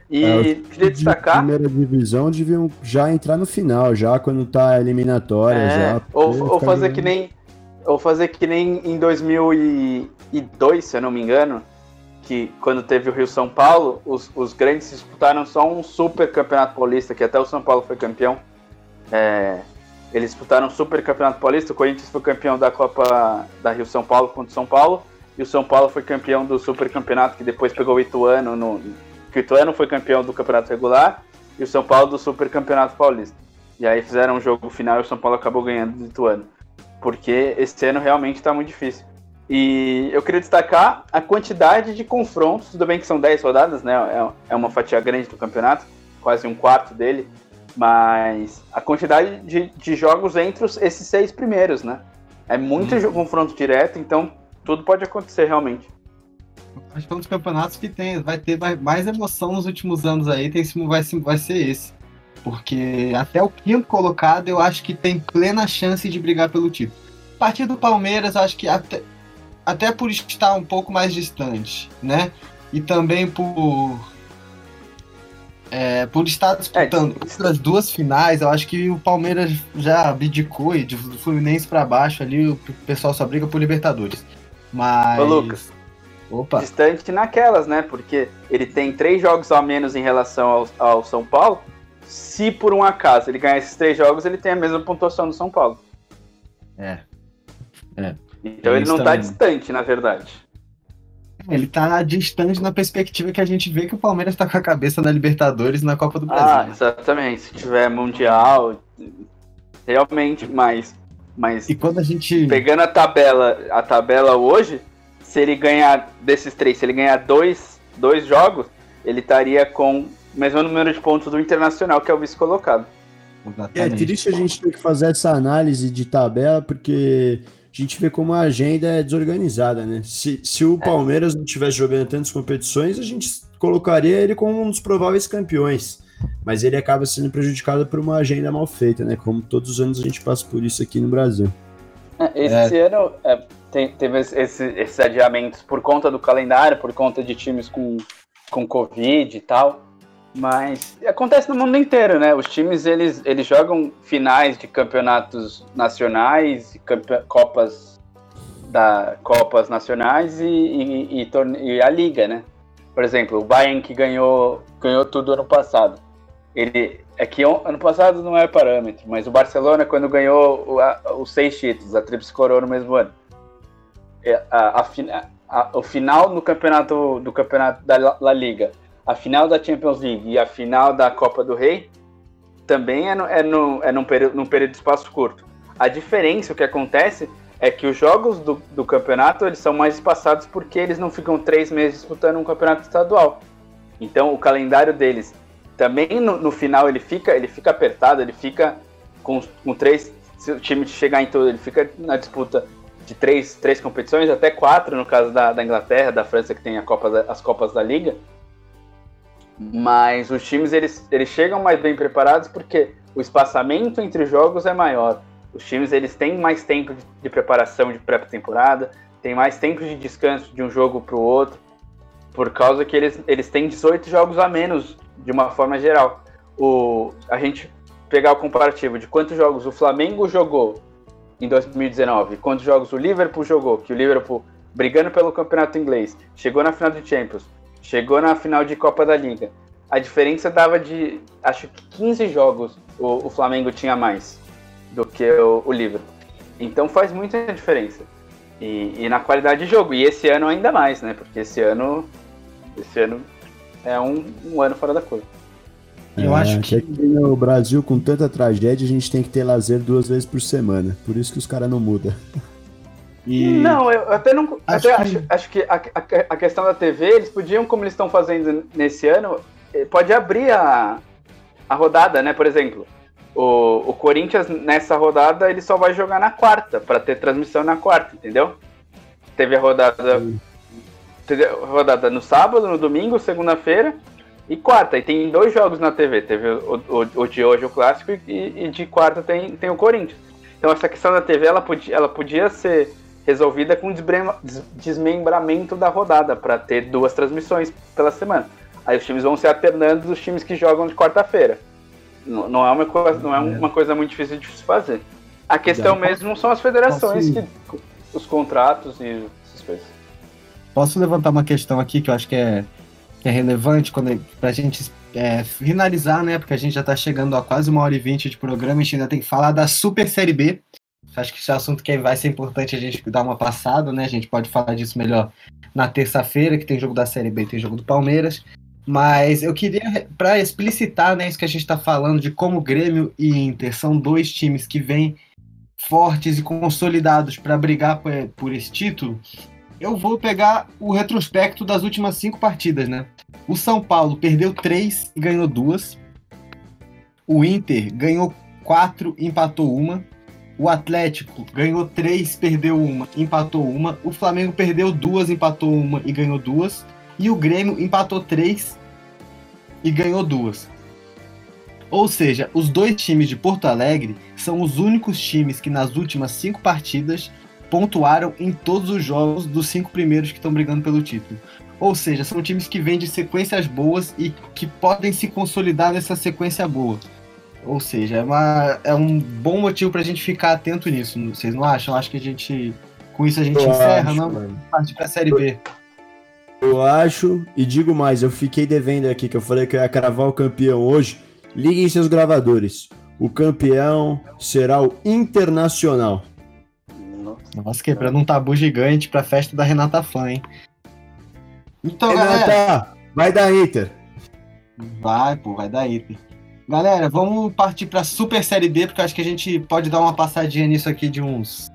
E é, queria destacar. De primeira divisão deviam já entrar no final, já quando tá eliminatória. É, já, ou, ou fazer que nem. Ou fazer que nem em 2002, se eu não me engano, que quando teve o Rio São Paulo, os, os grandes disputaram só um super campeonato paulista, que até o São Paulo foi campeão. É, eles disputaram um super campeonato paulista, o Corinthians foi campeão da Copa da Rio São Paulo contra o São Paulo, e o São Paulo foi campeão do super campeonato, que depois pegou o Ituano no, que o Ituano foi campeão do campeonato regular e o São Paulo do super campeonato paulista. E aí fizeram um jogo final e o São Paulo acabou ganhando do Ituano. Porque esse ano realmente está muito difícil. E eu queria destacar a quantidade de confrontos, tudo bem que são 10 rodadas, né? É, é uma fatia grande do campeonato, quase um quarto dele, mas a quantidade de, de jogos entre os, esses seis primeiros, né? É muito hum. confronto direto, então tudo pode acontecer realmente. Acho que é um dos campeonatos que tem, vai ter mais emoção nos últimos anos aí, tem, vai, vai ser esse. Porque até o quinto colocado eu acho que tem plena chance de brigar pelo título. A partir do Palmeiras, acho que até, até por estar um pouco mais distante, né? E também por. É, por estar disputando é, as duas finais, eu acho que o Palmeiras já abdicou e do Fluminense para baixo ali, o pessoal só briga por Libertadores. Mas. Ô, Lucas, Opa. distante naquelas, né? Porque ele tem três jogos a menos em relação ao, ao, São Paulo. Se por um acaso ele ganhar esses três jogos, ele tem a mesma pontuação do São Paulo. É. é. Então ele não está distante, na verdade. Ele está distante na perspectiva que a gente vê que o Palmeiras está com a cabeça na Libertadores na Copa do Brasil. Ah, exatamente. Se tiver Mundial, realmente, mas. Mas e quando a gente. Pegando a tabela, a tabela hoje, se ele ganhar desses três, se ele ganhar dois, dois jogos, ele estaria com o mesmo número de pontos do Internacional, que é o vice-colocado. É triste a gente ter que fazer essa análise de tabela, porque a gente vê como a agenda é desorganizada, né? Se, se o é. Palmeiras não estivesse jogando tantas competições, a gente colocaria ele como um dos prováveis campeões. Mas ele acaba sendo prejudicado por uma agenda mal feita, né? Como todos os anos a gente passa por isso aqui no Brasil. É, esse é. ano, é, tem, teve esse, esses adiamentos por conta do calendário, por conta de times com, com Covid e tal. Mas acontece no mundo inteiro, né? Os times eles, eles jogam finais de campeonatos nacionais, copas da copas nacionais e, e, e, e, a liga, né? Por exemplo, o Bayern que ganhou ganhou tudo ano passado. Ele é que ano passado não é parâmetro, mas o Barcelona quando ganhou os seis títulos, a tríplice coroa no mesmo ano. É, a, a, a, o final do campeonato do campeonato da La Liga, a final da Champions League e a final da Copa do Rei também é, no, é, no, é num, período, num período de espaço curto. A diferença, o que acontece, é que os jogos do, do campeonato eles são mais espaçados porque eles não ficam três meses disputando um campeonato estadual. Então o calendário deles também no, no final ele fica ele fica apertado, ele fica com, com três se o time chegar em todo, ele fica na disputa de três, três competições, até quatro no caso da, da Inglaterra, da França que tem a Copa as Copas da Liga. Mas os times eles, eles chegam mais bem preparados porque o espaçamento entre jogos é maior. Os times eles têm mais tempo de, de preparação de pré-temporada, tem mais tempo de descanso de um jogo para o outro, por causa que eles, eles têm 18 jogos a menos, de uma forma geral. O, a gente pegar o comparativo de quantos jogos o Flamengo jogou em 2019, quantos jogos o Liverpool jogou, que o Liverpool, brigando pelo campeonato inglês, chegou na final de Champions, chegou na final de Copa da Liga. A diferença dava de, acho que 15 jogos o, o Flamengo tinha mais do que o, o Liverpool. Então faz muita diferença. E, e, na qualidade de jogo. E esse ano ainda mais, né? Porque esse ano. Esse ano é um, um ano fora da curva. Eu é, acho que... Aqui no Brasil, com tanta tragédia, a gente tem que ter lazer duas vezes por semana. Por isso que os caras não mudam. E... Não, eu até não. Acho até que... Acho, acho, que a, a, a, questão da TV, eles podiam, como eles estão fazendo nesse ano, eh, pode abrir a, a rodada, né? Por exemplo, o, o Corinthians nessa rodada ele só vai jogar na quarta, para ter transmissão na quarta, entendeu? Teve a rodada. Teve a rodada no sábado, no domingo, segunda-feira e quarta. E tem dois jogos na TV. Teve o, o, o de hoje, o clássico, e, e, de quarta tem, tem o Corinthians. Então essa questão da TV ela podia, ela podia ser resolvida com desmembramento da rodada, para ter duas transmissões pela semana. Aí os times vão se alternando dos times que jogam de quarta-feira. Não, não, é uma coisa, não é, é uma coisa muito difícil de se fazer. A questão mesmo são as federações, posso... que, os contratos e essas coisas. Posso levantar uma questão aqui que eu acho que é, que é relevante para a gente é, finalizar, né? Porque a gente já está chegando a quase uma hora e vinte de programa, a gente ainda tem que falar da Super Série B. Acho que esse é assunto que vai ser importante a gente dar uma passada, né? A gente pode falar disso melhor na terça-feira, que tem jogo da Série B tem jogo do Palmeiras. Mas eu queria, para explicitar né, isso que a gente está falando, de como Grêmio e Inter são dois times que vêm fortes e consolidados para brigar por, por esse título, eu vou pegar o retrospecto das últimas cinco partidas, né? O São Paulo perdeu três e ganhou duas. O Inter ganhou quatro e empatou uma. O Atlético ganhou três, perdeu uma, empatou uma. O Flamengo perdeu duas, empatou uma e ganhou duas. E o Grêmio empatou três e ganhou duas. Ou seja, os dois times de Porto Alegre são os únicos times que nas últimas cinco partidas pontuaram em todos os jogos dos cinco primeiros que estão brigando pelo título. Ou seja, são times que vêm de sequências boas e que podem se consolidar nessa sequência boa. Ou seja, é, uma, é um bom motivo para a gente ficar atento nisso. Vocês não acham? Acho que a gente. Com isso a gente eu encerra, acho, não? Mano. Partir pra Série B. Eu acho, e digo mais, eu fiquei devendo aqui, que eu falei que eu ia cravar o campeão hoje. Liguem seus gravadores. O campeão será o Internacional. Nossa, quebrando um tabu gigante pra festa da Renata Fã, hein? Então, Renata, galera, vai dar Inter. Vai, pô, vai dar Inter. Galera, vamos partir pra Super Série B, porque acho que a gente pode dar uma passadinha nisso aqui de uns,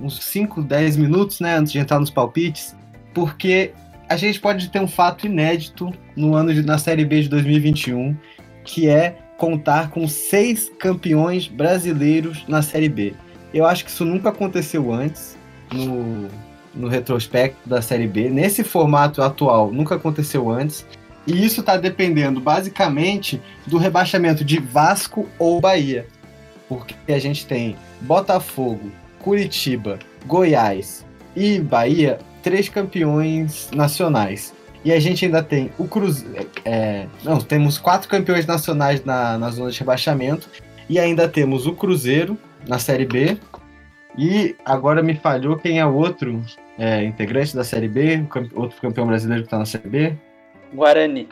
uns 5, 10 minutos, né? Antes de entrar nos palpites. Porque a gente pode ter um fato inédito no ano de, na Série B de 2021, que é contar com seis campeões brasileiros na Série B. Eu acho que isso nunca aconteceu antes no, no retrospecto da Série B. Nesse formato atual, nunca aconteceu antes. E isso está dependendo basicamente do rebaixamento de Vasco ou Bahia. Porque a gente tem Botafogo, Curitiba, Goiás e Bahia, três campeões nacionais. E a gente ainda tem o Cruzeiro. É, não, temos quatro campeões nacionais na, na zona de rebaixamento. E ainda temos o Cruzeiro na Série B. E agora me falhou quem é o outro é, integrante da Série B, outro campeão brasileiro que está na Série B. Guarani.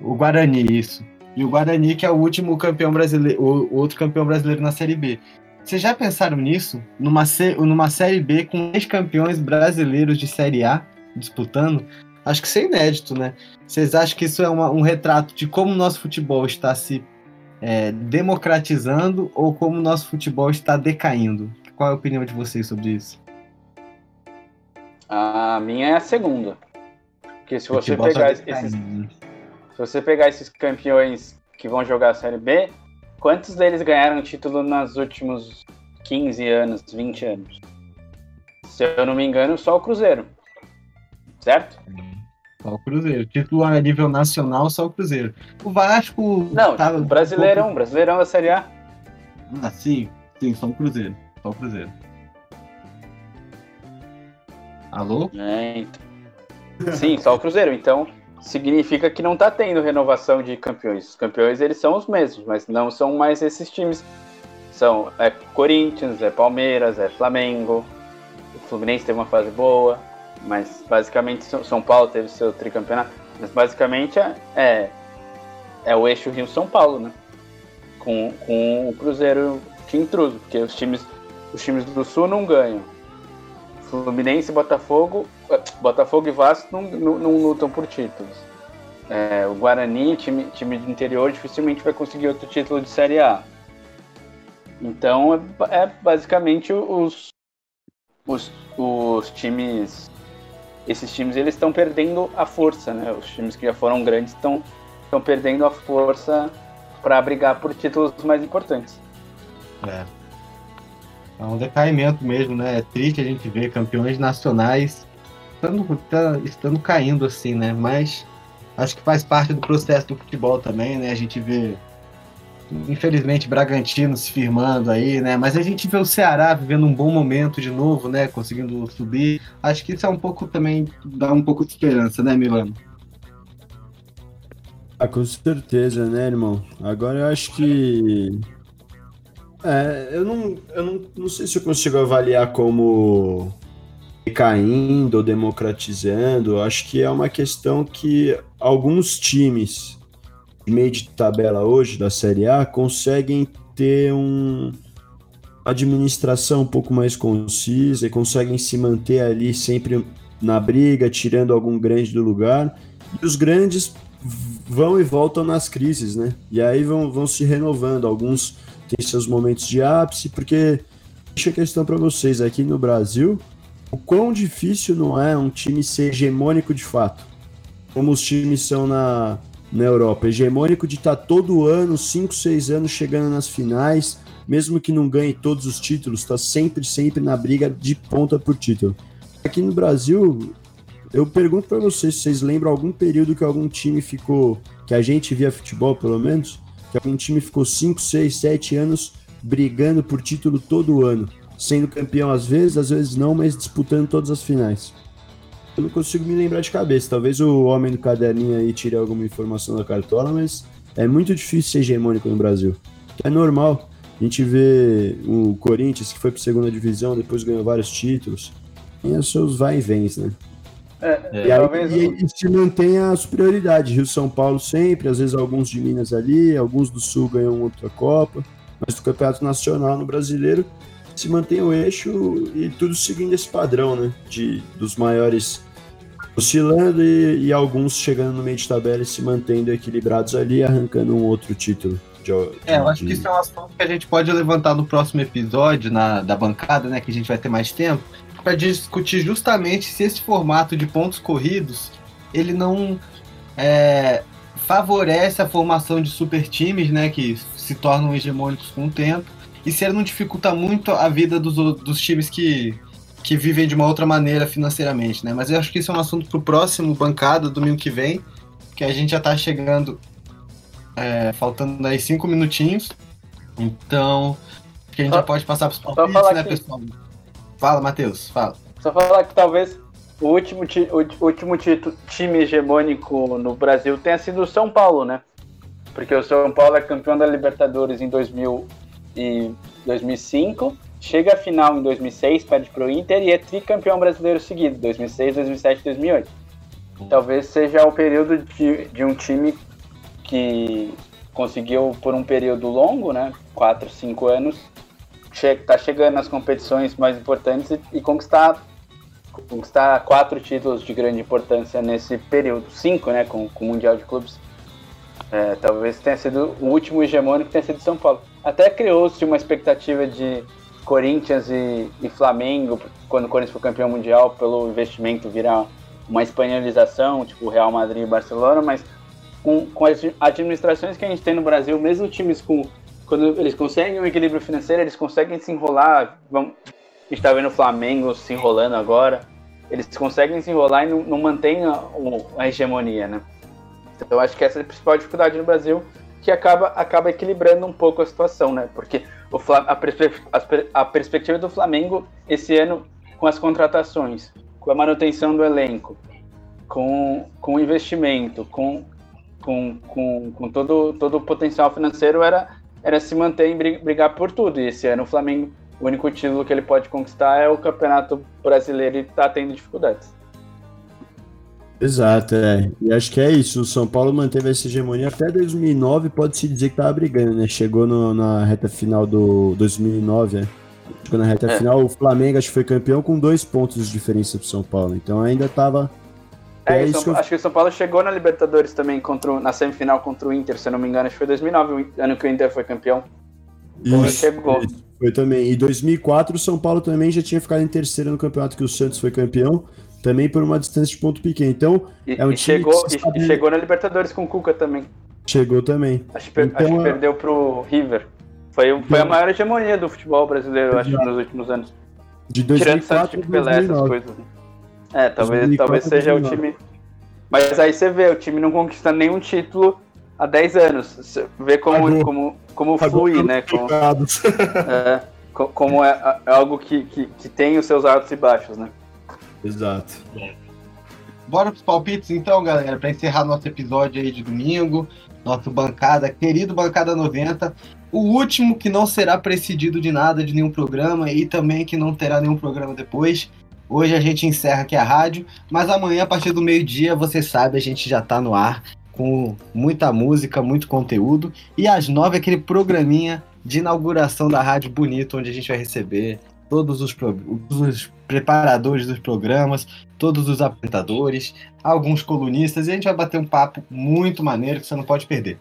O Guarani, isso. E o Guarani, que é o último campeão brasileiro, o outro campeão brasileiro na Série B. Vocês já pensaram nisso? Numa, numa Série B com três campeões brasileiros de Série A disputando? Acho que isso é inédito, né? Vocês acham que isso é uma, um retrato de como o nosso futebol está se é, democratizando ou como o nosso futebol está decaindo? Qual é a opinião de vocês sobre isso? A minha é a segunda. Porque se você pegar esses, se você pegar esses campeões que vão jogar a Série B, quantos deles ganharam título nos últimos 15 anos, 20 anos? Se eu não me engano, só o Cruzeiro. Certo? Só o Cruzeiro. Título a nível nacional, só o Cruzeiro. O Vasco. Não, tá, Brasileirão, um Brasileirão da Série A. Ah, sim, sim, só o Cruzeiro. Só o Cruzeiro. Alô? É, então. Sim, só o Cruzeiro. Então, significa que não tá tendo renovação de campeões. Os campeões, eles são os mesmos, mas não são mais esses times. São é Corinthians, é Palmeiras, é Flamengo. O Fluminense teve uma fase boa, mas basicamente São Paulo teve seu tricampeonato. Mas basicamente é, é, é o eixo Rio-São Paulo, né? Com, com o Cruzeiro de intruso, porque os times, os times do Sul não ganham. Fluminense Botafogo, eh, Botafogo e Vasco não, não, não lutam por títulos. É, o Guarani, time, time de interior, dificilmente vai conseguir outro título de Série A. Então é, é basicamente os, os, os times. Esses times eles estão perdendo a força, né? Os times que já foram grandes estão perdendo a força para brigar por títulos mais importantes. É. É um decaimento mesmo, né? É triste a gente ver campeões nacionais estando, tá, estando caindo assim, né? Mas acho que faz parte do processo do futebol também, né? A gente vê, infelizmente, Bragantino se firmando aí, né? Mas a gente vê o Ceará vivendo um bom momento de novo, né? Conseguindo subir. Acho que isso é um pouco também, dá um pouco de esperança, né, Milano? Ah, com certeza, né, irmão? Agora eu acho que é, eu não, eu não, não sei se eu consigo avaliar como caindo ou democratizando. Acho que é uma questão que alguns times de meio de tabela hoje da Série A conseguem ter um administração um pouco mais concisa e conseguem se manter ali sempre na briga, tirando algum grande do lugar. E os grandes vão e voltam nas crises, né? E aí vão, vão se renovando. Alguns tem seus momentos de ápice, porque deixa a questão para vocês aqui no Brasil, o quão difícil não é um time ser hegemônico de fato, como os times são na, na Europa, hegemônico de estar tá todo ano, 5, 6 anos chegando nas finais, mesmo que não ganhe todos os títulos, está sempre, sempre na briga de ponta por título. Aqui no Brasil, eu pergunto para vocês vocês lembram algum período que algum time ficou, que a gente via futebol pelo menos, um time ficou 5, 6, 7 anos brigando por título todo ano, sendo campeão às vezes, às vezes não, mas disputando todas as finais. Eu não consigo me lembrar de cabeça. Talvez o homem do caderninho aí tire alguma informação da cartola, mas é muito difícil ser hegemônico no Brasil. É normal. A gente vê o Corinthians, que foi para segunda divisão, depois ganhou vários títulos. Tem os seus vai e vens, né? É, e, aí, talvez... e, e se mantém a superioridade. Rio São Paulo sempre, às vezes alguns de Minas ali, alguns do Sul ganham outra Copa, mas do Campeonato Nacional no brasileiro se mantém o eixo e tudo seguindo esse padrão, né? De, dos maiores oscilando e, e alguns chegando no meio de tabela e se mantendo equilibrados ali, arrancando um outro título. De, de, é, eu acho que isso é um assunto que a gente pode levantar no próximo episódio na, da bancada, né? Que a gente vai ter mais tempo para discutir justamente se esse formato de pontos corridos ele não é, favorece a formação de super times, né, que se tornam hegemônicos com o tempo, e se ele não dificulta muito a vida dos, dos times que, que vivem de uma outra maneira financeiramente, né? Mas eu acho que isso é um assunto para o próximo bancada, domingo que vem, que a gente já está chegando, é, faltando aí cinco minutinhos, então que a gente só, já pode passar para os palpites, né, que... pessoal? Fala, Matheus, fala. Só falar que talvez o último, o último time hegemônico no Brasil tenha sido o São Paulo, né? Porque o São Paulo é campeão da Libertadores em 2000 e 2005, chega à final em 2006, perde pro Inter e é tricampeão brasileiro seguido, 2006, 2007 2008. Talvez seja o período de, de um time que conseguiu por um período longo, né, 4, 5 anos, che tá chegando nas competições mais importantes e, e, conquistar conquistar quatro títulos de grande importância nesse período, cinco, né, com, com o Mundial de Clubes. É, talvez tenha sido o último hegemônico tenha sido São Paulo. Até criou-se uma expectativa de Corinthians e, e, Flamengo, quando o Corinthians foi campeão mundial, pelo investimento virar uma espanholização, tipo Real Madrid e Barcelona, mas com, com as administrações que a gente tem no Brasil, mesmo times com quando eles conseguem um equilíbrio financeiro, eles conseguem se enrolar. Vamos, a gente está vendo o Flamengo se enrolando agora. Eles conseguem se enrolar e não, não mantêm a, a, hegemonia, né? Então eu acho que essa é a principal dificuldade no Brasil, que acaba, acaba equilibrando um pouco a situação, né? Porque o, a, a, a perspectiva do Flamengo esse ano com as contratações, com a manutenção do elenco, com, com o investimento, com, com, com, com todo, todo o potencial financeiro, era, era se manter e brigar por tudo. E esse ano o Flamengo, o único título que ele pode conquistar é o Campeonato Brasileiro e está tendo dificuldades. Exato, é. E acho que é isso. O São Paulo manteve essa hegemonia até 2009, pode-se dizer que tava brigando, né? Chegou no, na reta final do 2009, né? Chegou na reta é. final, o Flamengo acho que foi campeão com dois pontos de diferença pro São Paulo. Então ainda tava. É, é que eu... acho que o São Paulo chegou na Libertadores também contra, na semifinal contra o Inter, se eu não me engano, acho que foi 2009, o ano que o Inter foi campeão. Isso, chegou. Foi também. Em 2004, o São Paulo também já tinha ficado em terceiro no campeonato que o Santos foi campeão também por uma distância de ponto pequeno. Então, e, é um e time chegou, e chegou na Libertadores com o Cuca também. Chegou também. Acho, então, acho que é... perdeu pro River. Foi, foi então, a maior hegemonia do futebol brasileiro, acho, nos últimos anos. De 2004 Tirando Pelé, essas coisas. É, talvez, 2004, talvez seja 2009. o time. Mas aí você vê, o time não conquista nenhum título há 10 anos. Você vê como, como, como flui, né? Como, é, como é, é algo que, que, que tem os seus altos e baixos, né? Exato. Bora pros palpites então, galera, para encerrar nosso episódio aí de domingo, nosso bancada, querido bancada 90, o último que não será precedido de nada, de nenhum programa e também que não terá nenhum programa depois. Hoje a gente encerra aqui a rádio, mas amanhã a partir do meio-dia, você sabe, a gente já tá no ar com muita música, muito conteúdo e às nove aquele programinha de inauguração da rádio bonito onde a gente vai receber todos os, os preparadores dos programas, todos os apresentadores, alguns colunistas, e a gente vai bater um papo muito maneiro que você não pode perder.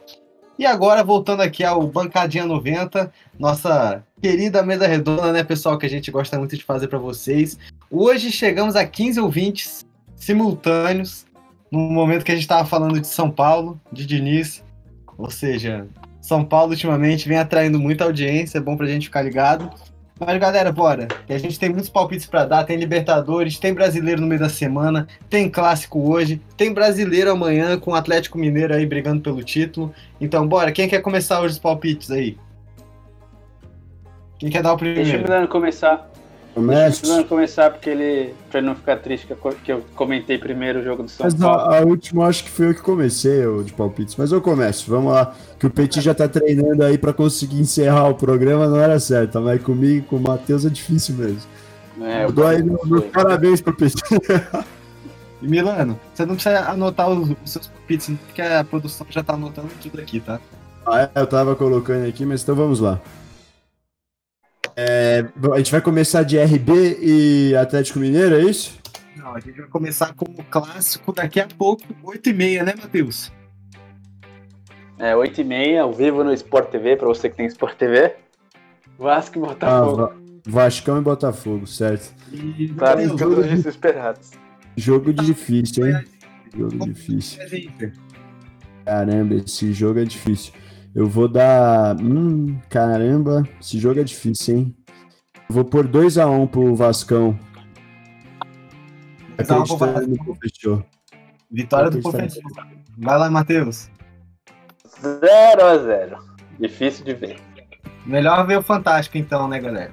E agora, voltando aqui ao Bancadinha 90, nossa querida mesa redonda, né, pessoal, que a gente gosta muito de fazer para vocês. Hoje chegamos a 15 ouvintes simultâneos, no momento que a gente estava falando de São Paulo, de Diniz, ou seja, São Paulo ultimamente vem atraindo muita audiência, é bom pra gente ficar ligado. Mas galera, bora. Que a gente tem muitos palpites para dar. Tem Libertadores, tem brasileiro no meio da semana, tem clássico hoje, tem brasileiro amanhã com o Atlético Mineiro aí brigando pelo título. Então, bora. Quem quer começar hoje os palpites aí? Quem quer dar o primeiro? Deixa o Milano começar. Começa. Deixa o começar, porque ele. pra não ficar triste que eu comentei primeiro o jogo do São mas Paulo. A, a última acho que foi eu que comecei o de palpites, mas eu começo. Vamos lá. Que o Petit já tá treinando aí pra conseguir encerrar o programa, não era certo. Mas comigo e com o Matheus é difícil mesmo. É, eu dou aí meus parabéns pro Petit. E Milano, você não precisa anotar os, os seus palpites, porque a produção já tá anotando tudo aqui, tá? Ah, é, eu tava colocando aqui, mas então vamos lá. É, a gente vai começar de RB e Atlético Mineiro, é isso? Não, a gente vai começar com o clássico daqui a pouco, 8h30, né, Matheus? É, 8h30, ao vivo no Sport TV, pra você que tem Sport TV. Vasco e Botafogo. Ah, Vascão e Botafogo, certo. E, claro, todos desesperados. Jogo difícil, hein? Jogo difícil. Caramba, esse jogo é difícil. Eu vou dar. Hum, caramba, esse jogo é difícil, hein? Eu vou pôr 2x1 um pro Vascão. Acreditando no professor. Vitória do professor. Vai lá, Matheus. 0x0. Difícil de ver. Melhor ver o Fantástico, então, né, galera?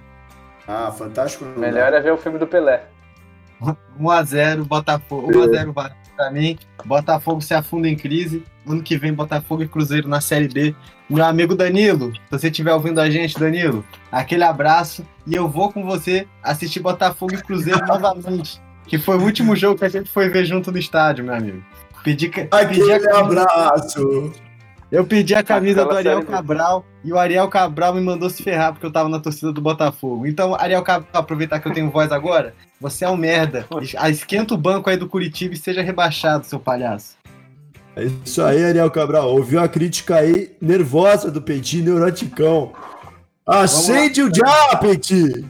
Ah, Fantástico não. Melhor é ver o filme do Pelé. 1x0, Botafogo. 1x0 pra mim. Botafogo se afunda em crise. Ano que vem, Botafogo e Cruzeiro na Série B. Meu amigo Danilo, se você estiver ouvindo a gente, Danilo, aquele abraço. E eu vou com você assistir Botafogo e Cruzeiro novamente. Que foi o último jogo que a gente foi ver junto no estádio, meu amigo. Pedi, aquele pedi abraço. Eu pedi a camisa do Ariel Cabral e o Ariel Cabral me mandou se ferrar porque eu tava na torcida do Botafogo. Então, Ariel Cabral, aproveitar que eu tenho voz agora, você é um merda. Esquenta o banco aí do Curitiba e seja rebaixado, seu palhaço. É isso aí, Ariel Cabral. Ouviu a crítica aí nervosa do Petit, neuroticão. Acende o já, Petit!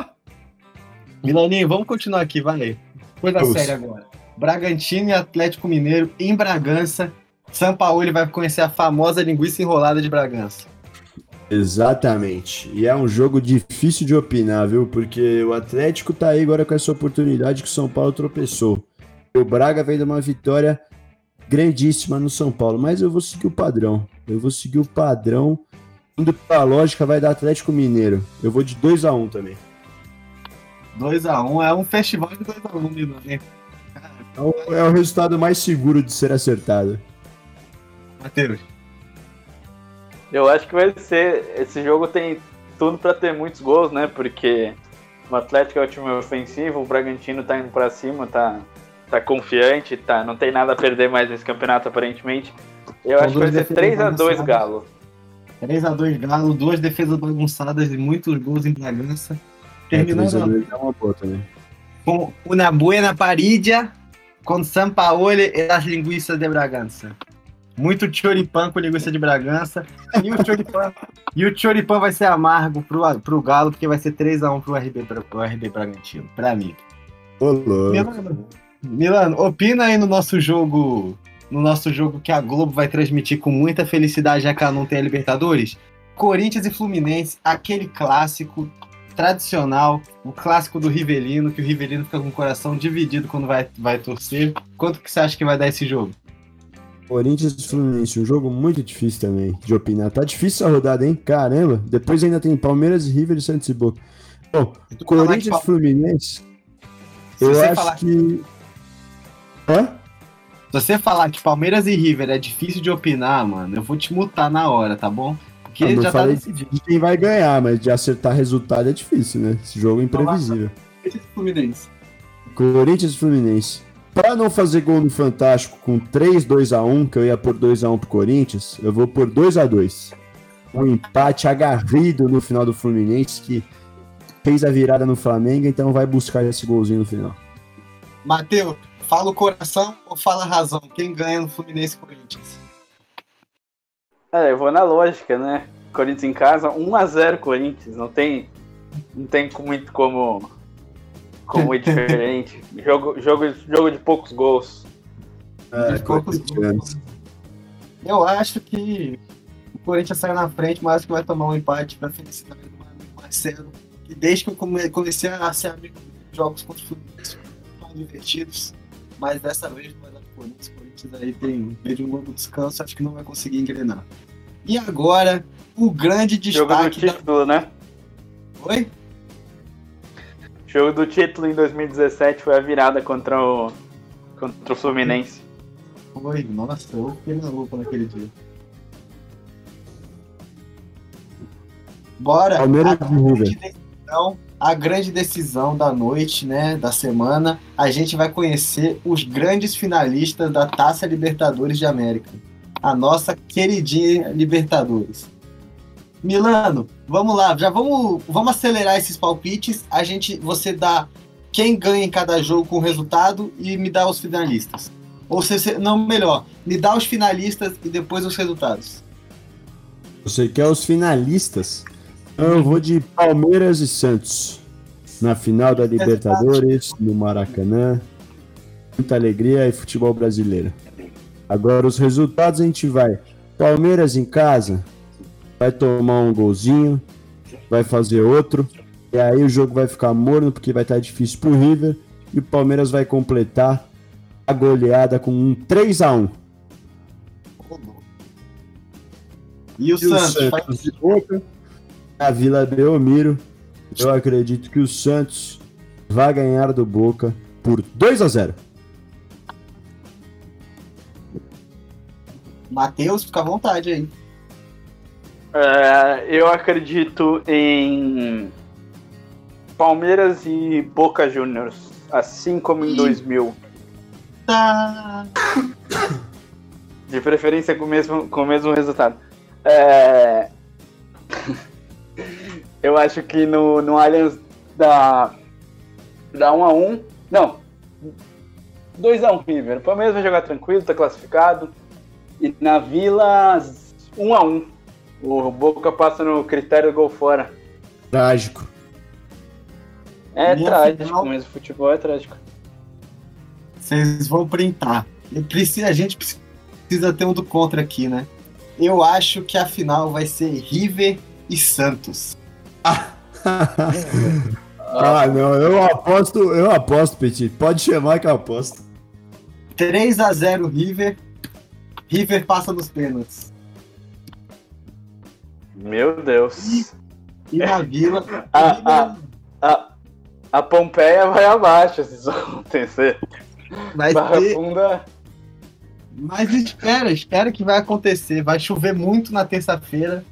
Milaninho, vamos continuar aqui, vai. Coisa séria agora. Bragantino e Atlético Mineiro em Bragança são Paulo ele vai conhecer a famosa linguiça enrolada de Bragança. Exatamente. E é um jogo difícil de opinar, viu? Porque o Atlético tá aí agora com essa oportunidade que o São Paulo tropeçou. O Braga veio de uma vitória grandíssima no São Paulo, mas eu vou seguir o padrão. Eu vou seguir o padrão. Indo pra lógica, vai dar Atlético Mineiro. Eu vou de 2 a 1 um também. 2x1 é um festival de 2x1, Milan. né? É o, é o resultado mais seguro de ser acertado. Matheus. Eu acho que vai ser. Esse jogo tem tudo pra ter muitos gols, né? Porque o Atlético é o time ofensivo, o Bragantino tá indo pra cima, tá, tá confiante, tá, não tem nada a perder mais nesse campeonato aparentemente. Eu São acho que vai ser defesas 3x2 bagunçadas. Galo. 3x2 Galo, duas defesas bagunçadas e muitos gols em Bragança. É, Terminando 3 a 2 é uma boa também. com uma buena parilla com Sampaoli e as linguiças de Bragança. Muito choripan com linguiça de Bragança. E o choripan, e o choripan vai ser amargo pro, pro Galo, porque vai ser 3x1 pro RB, pro, RB Bragantino, pra mim. Ô, louco. Milano, Milano, opina aí no nosso jogo, no nosso jogo que a Globo vai transmitir com muita felicidade, já que ela não tem a Libertadores. Corinthians e Fluminense, aquele clássico tradicional, o clássico do Rivelino, que o Rivelino fica com o coração dividido quando vai, vai torcer. Quanto que você acha que vai dar esse jogo? Corinthians e Fluminense, um jogo muito difícil também de opinar. Tá difícil essa rodada, hein? Caramba. Depois ainda tem Palmeiras e River e Santos e Boca. Bom, Corinthians que- e Fluminense, se eu você acho falar- que. Hã? Se você falar que Palmeiras e River é difícil de opinar, mano, eu vou te mutar na hora, tá bom? Porque Não, não já tá falei decidido. de quem vai ganhar, mas de acertar resultado é difícil, né? Esse jogo é imprevisível. Fluminense. Corinthians e Fluminense. Pra não fazer gol no Fantástico com 3 2x1, que eu ia pôr 2x1 pro Corinthians, eu vou pôr 2x2. Um empate agarrido no final do Fluminense, que fez a virada no Flamengo, então vai buscar esse golzinho no final. Matheus, fala o coração ou fala a razão? Quem ganha no Fluminense e Corinthians? É, eu vou na lógica, né? Corinthians em casa, 1x0 Corinthians. Não tem, não tem muito como, como ir diferente. jogo, jogo, jogo de poucos gols. É, De poucos gols. Eu acho que o Corinthians sai na frente, mas acho que vai tomar um empate pra felicidade do meu amigo Marcelo. Que desde que eu come- comecei a ser amigo dele, jogos contra o Fluminense foram divertidos. Mas dessa vez não vai dar pro Corinthians. O Corinthians aí tem meio de um longo descanso, acho que não vai conseguir engrenar. E agora, o grande Jogo do destaque da. título, né? Oi? Jogo do título em 2017 foi a virada contra o, contra o Fluminense. Oi, nossa, eu fiquei maluco naquele dia. Bora! Palmeiras a grande decisão, a grande decisão da noite, né, da semana, a gente vai conhecer os grandes finalistas da Taça Libertadores de América. A nossa queridinha Libertadores. Milano, vamos lá, já vamos, vamos acelerar esses palpites. A gente, você dá quem ganha em cada jogo com o resultado e me dá os finalistas. Ou se, não, melhor, me dá os finalistas e depois os resultados. Você quer os finalistas? Então Eu vou de Palmeiras e Santos. Na final da Libertadores, no Maracanã. Muita alegria e futebol brasileiro. Agora os resultados a gente vai. Palmeiras em casa. Vai tomar um golzinho. Vai fazer outro. E aí o jogo vai ficar morno porque vai estar difícil pro River. E o Palmeiras vai completar a goleada com um 3x1. E o E o Santos? faz- Santos de Boca, a Vila Belmiro. Eu acredito que o Santos vai ganhar do Boca por 2 a 0 Matheus, fica à vontade aí. É, eu acredito em Palmeiras e Boca Juniors, assim como em Ih. 2000. Tá. De preferência com o mesmo, com o mesmo resultado. É, eu acho que no, no Allianz dá, dá 1 a 1 Não. 2 a 1 River. O Palmeiras vai jogar tranquilo, tá classificado. E na Vila 1 a 1 O Boca passa no critério do gol fora. Trágico. É Minha trágico, final- mas o futebol é trágico. Vocês vão printar. Eu preciso, a gente precisa ter um do contra aqui, né? Eu acho que a final vai ser River e Santos. ah, não, eu aposto, eu aposto, Petit. Pode chamar que eu aposto. 3 a 0 River. River passa nos pênaltis. Meu Deus. E na Vila. Ah, River- Ah, a Pompeia vai abaixo se isso acontecer. Vai Barra ter... Funda. Mas espera, espera que vai acontecer. Vai chover muito na terça-feira.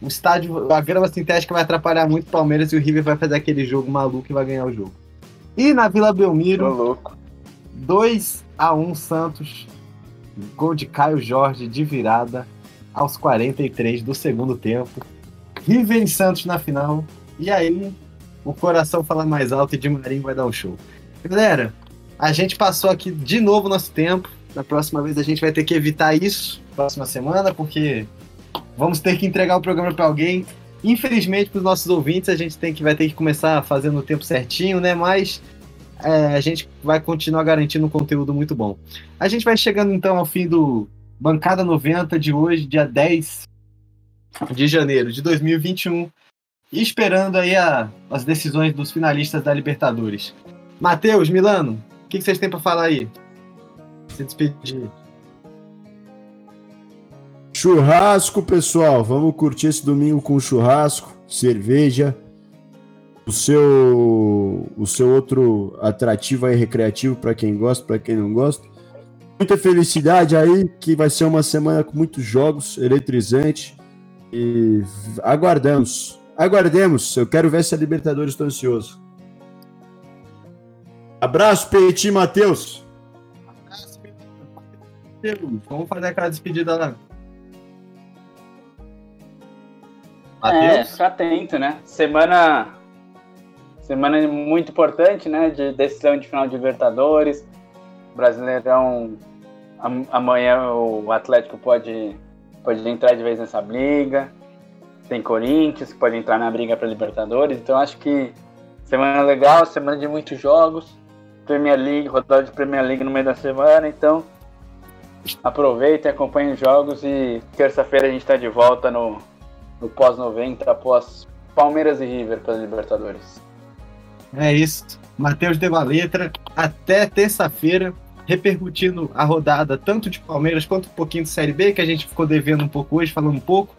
O estádio, a grama sintética vai atrapalhar muito o Palmeiras e o River vai fazer aquele jogo maluco e vai ganhar o jogo. E na Vila Belmiro, louco. 2 a 1 Santos. Gol de Caio Jorge de virada aos 43 do segundo tempo. River e Santos na final. E aí, o coração fala mais alto e Di Marinho vai dar um show. Galera, a gente passou aqui de novo nosso tempo. Da próxima vez a gente vai ter que evitar isso, próxima semana, porque vamos ter que entregar o programa para alguém. Infelizmente, para os nossos ouvintes, a gente tem que, vai ter que começar fazendo o tempo certinho, né? Mas é, a gente vai continuar garantindo um conteúdo muito bom. A gente vai chegando então ao fim do Bancada 90 de hoje, dia 10 de janeiro de 2021, e esperando aí a- as decisões dos finalistas da Libertadores. Matheus, Milano, o que, que vocês têm para falar aí? Se despedir. Churrasco, pessoal. Vamos curtir esse domingo com churrasco, cerveja. O seu, o seu outro atrativo aí recreativo para quem gosta, para quem não gosta. Muita felicidade aí, que vai ser uma semana com muitos jogos, eletrizante. E aguardamos. Aguardemos. Eu quero ver se a Libertadores estou ansioso. Abraço, Petit Matheus. Vamos fazer aquela despedida lá. É, Matheus? fica atento, né? Semana. Semana muito importante, né? De decisão de final de Libertadores. Brasileirão. am- Amanhã o Atlético pode, pode entrar de vez nessa briga. Tem Corinthians que pode entrar na briga para Libertadores. Então acho que semana legal, semana de muitos jogos. Premier League, rodada de Premier League no meio da semana. Então aproveitem, acompanhem os jogos e terça-feira a gente está de volta no, no pós-90, após Palmeiras e River para Libertadores. É isso. Matheus deu a letra. Até terça-feira, repercutindo a rodada tanto de Palmeiras quanto um pouquinho de Série B, que a gente ficou devendo um pouco hoje, falando um pouco.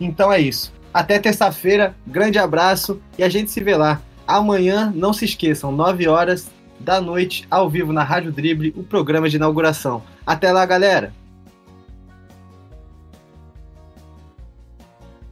Então é isso. Até terça-feira, grande abraço e a gente se vê lá. Amanhã, não se esqueçam, 9 horas da noite, ao vivo na Rádio Drible, o programa de inauguração. Até lá, galera!